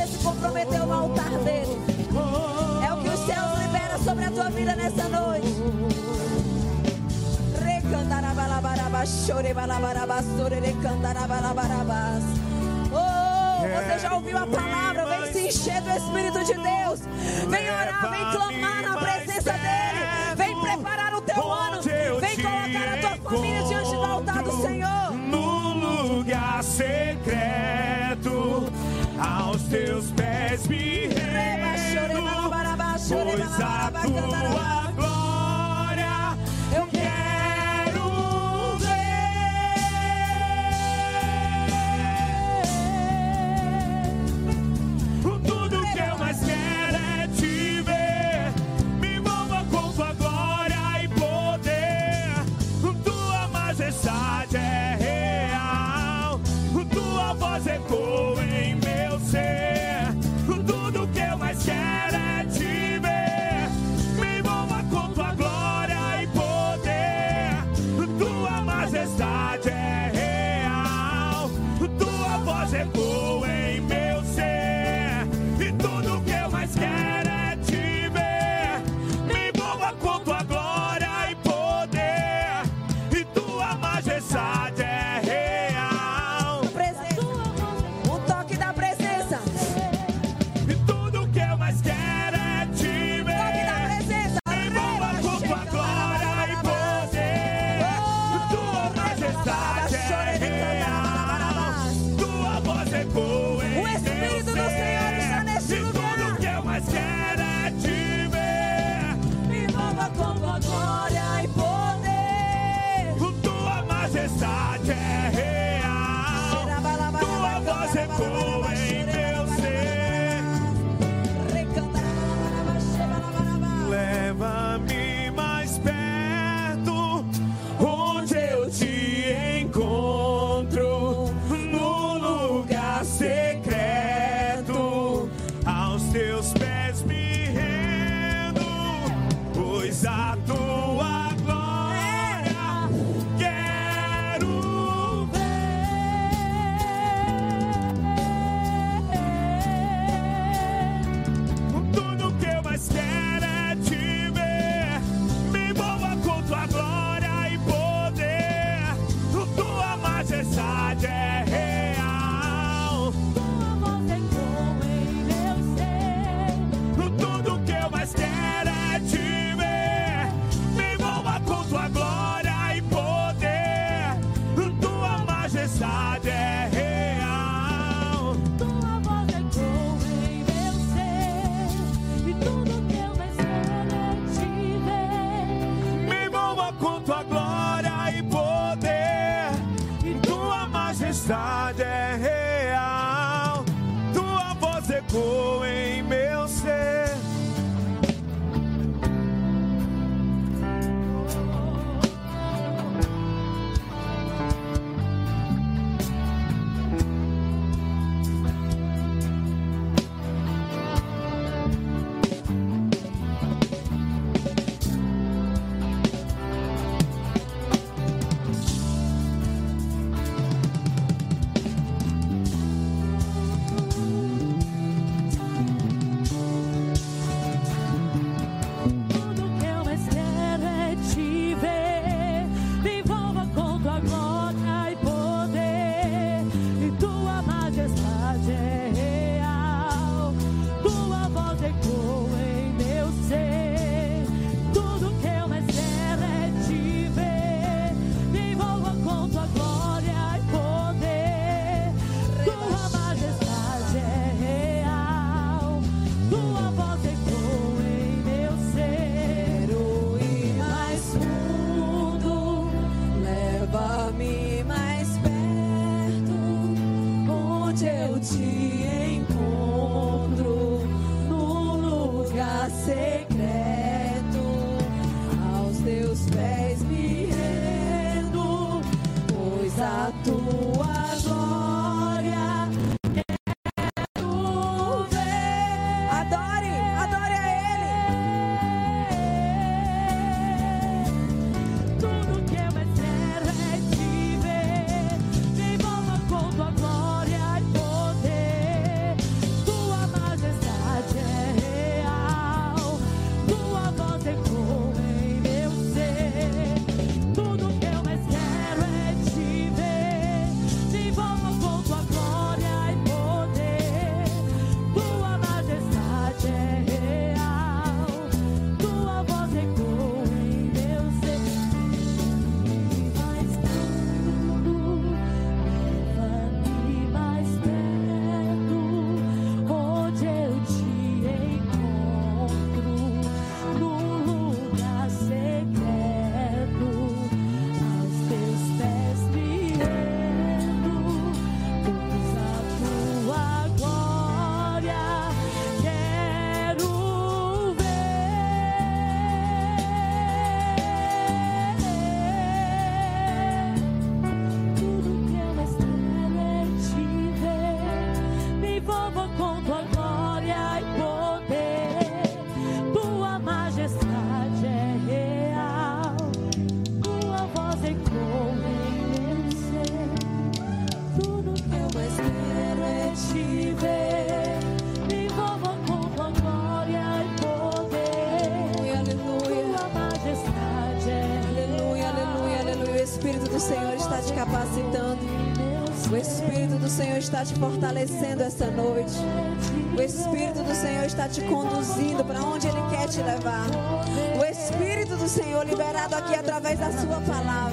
Você se comprometeu no altar dele. É o que os céus liberam sobre a tua vida nessa noite. Oh, você já ouviu a palavra? Vem se encher do Espírito de Deus. Vem orar, vem clamar na presença está te fortalecendo essa noite. O Espírito do Senhor está te conduzindo para onde Ele quer te levar. O Espírito do Senhor liberado aqui através da Sua palavra.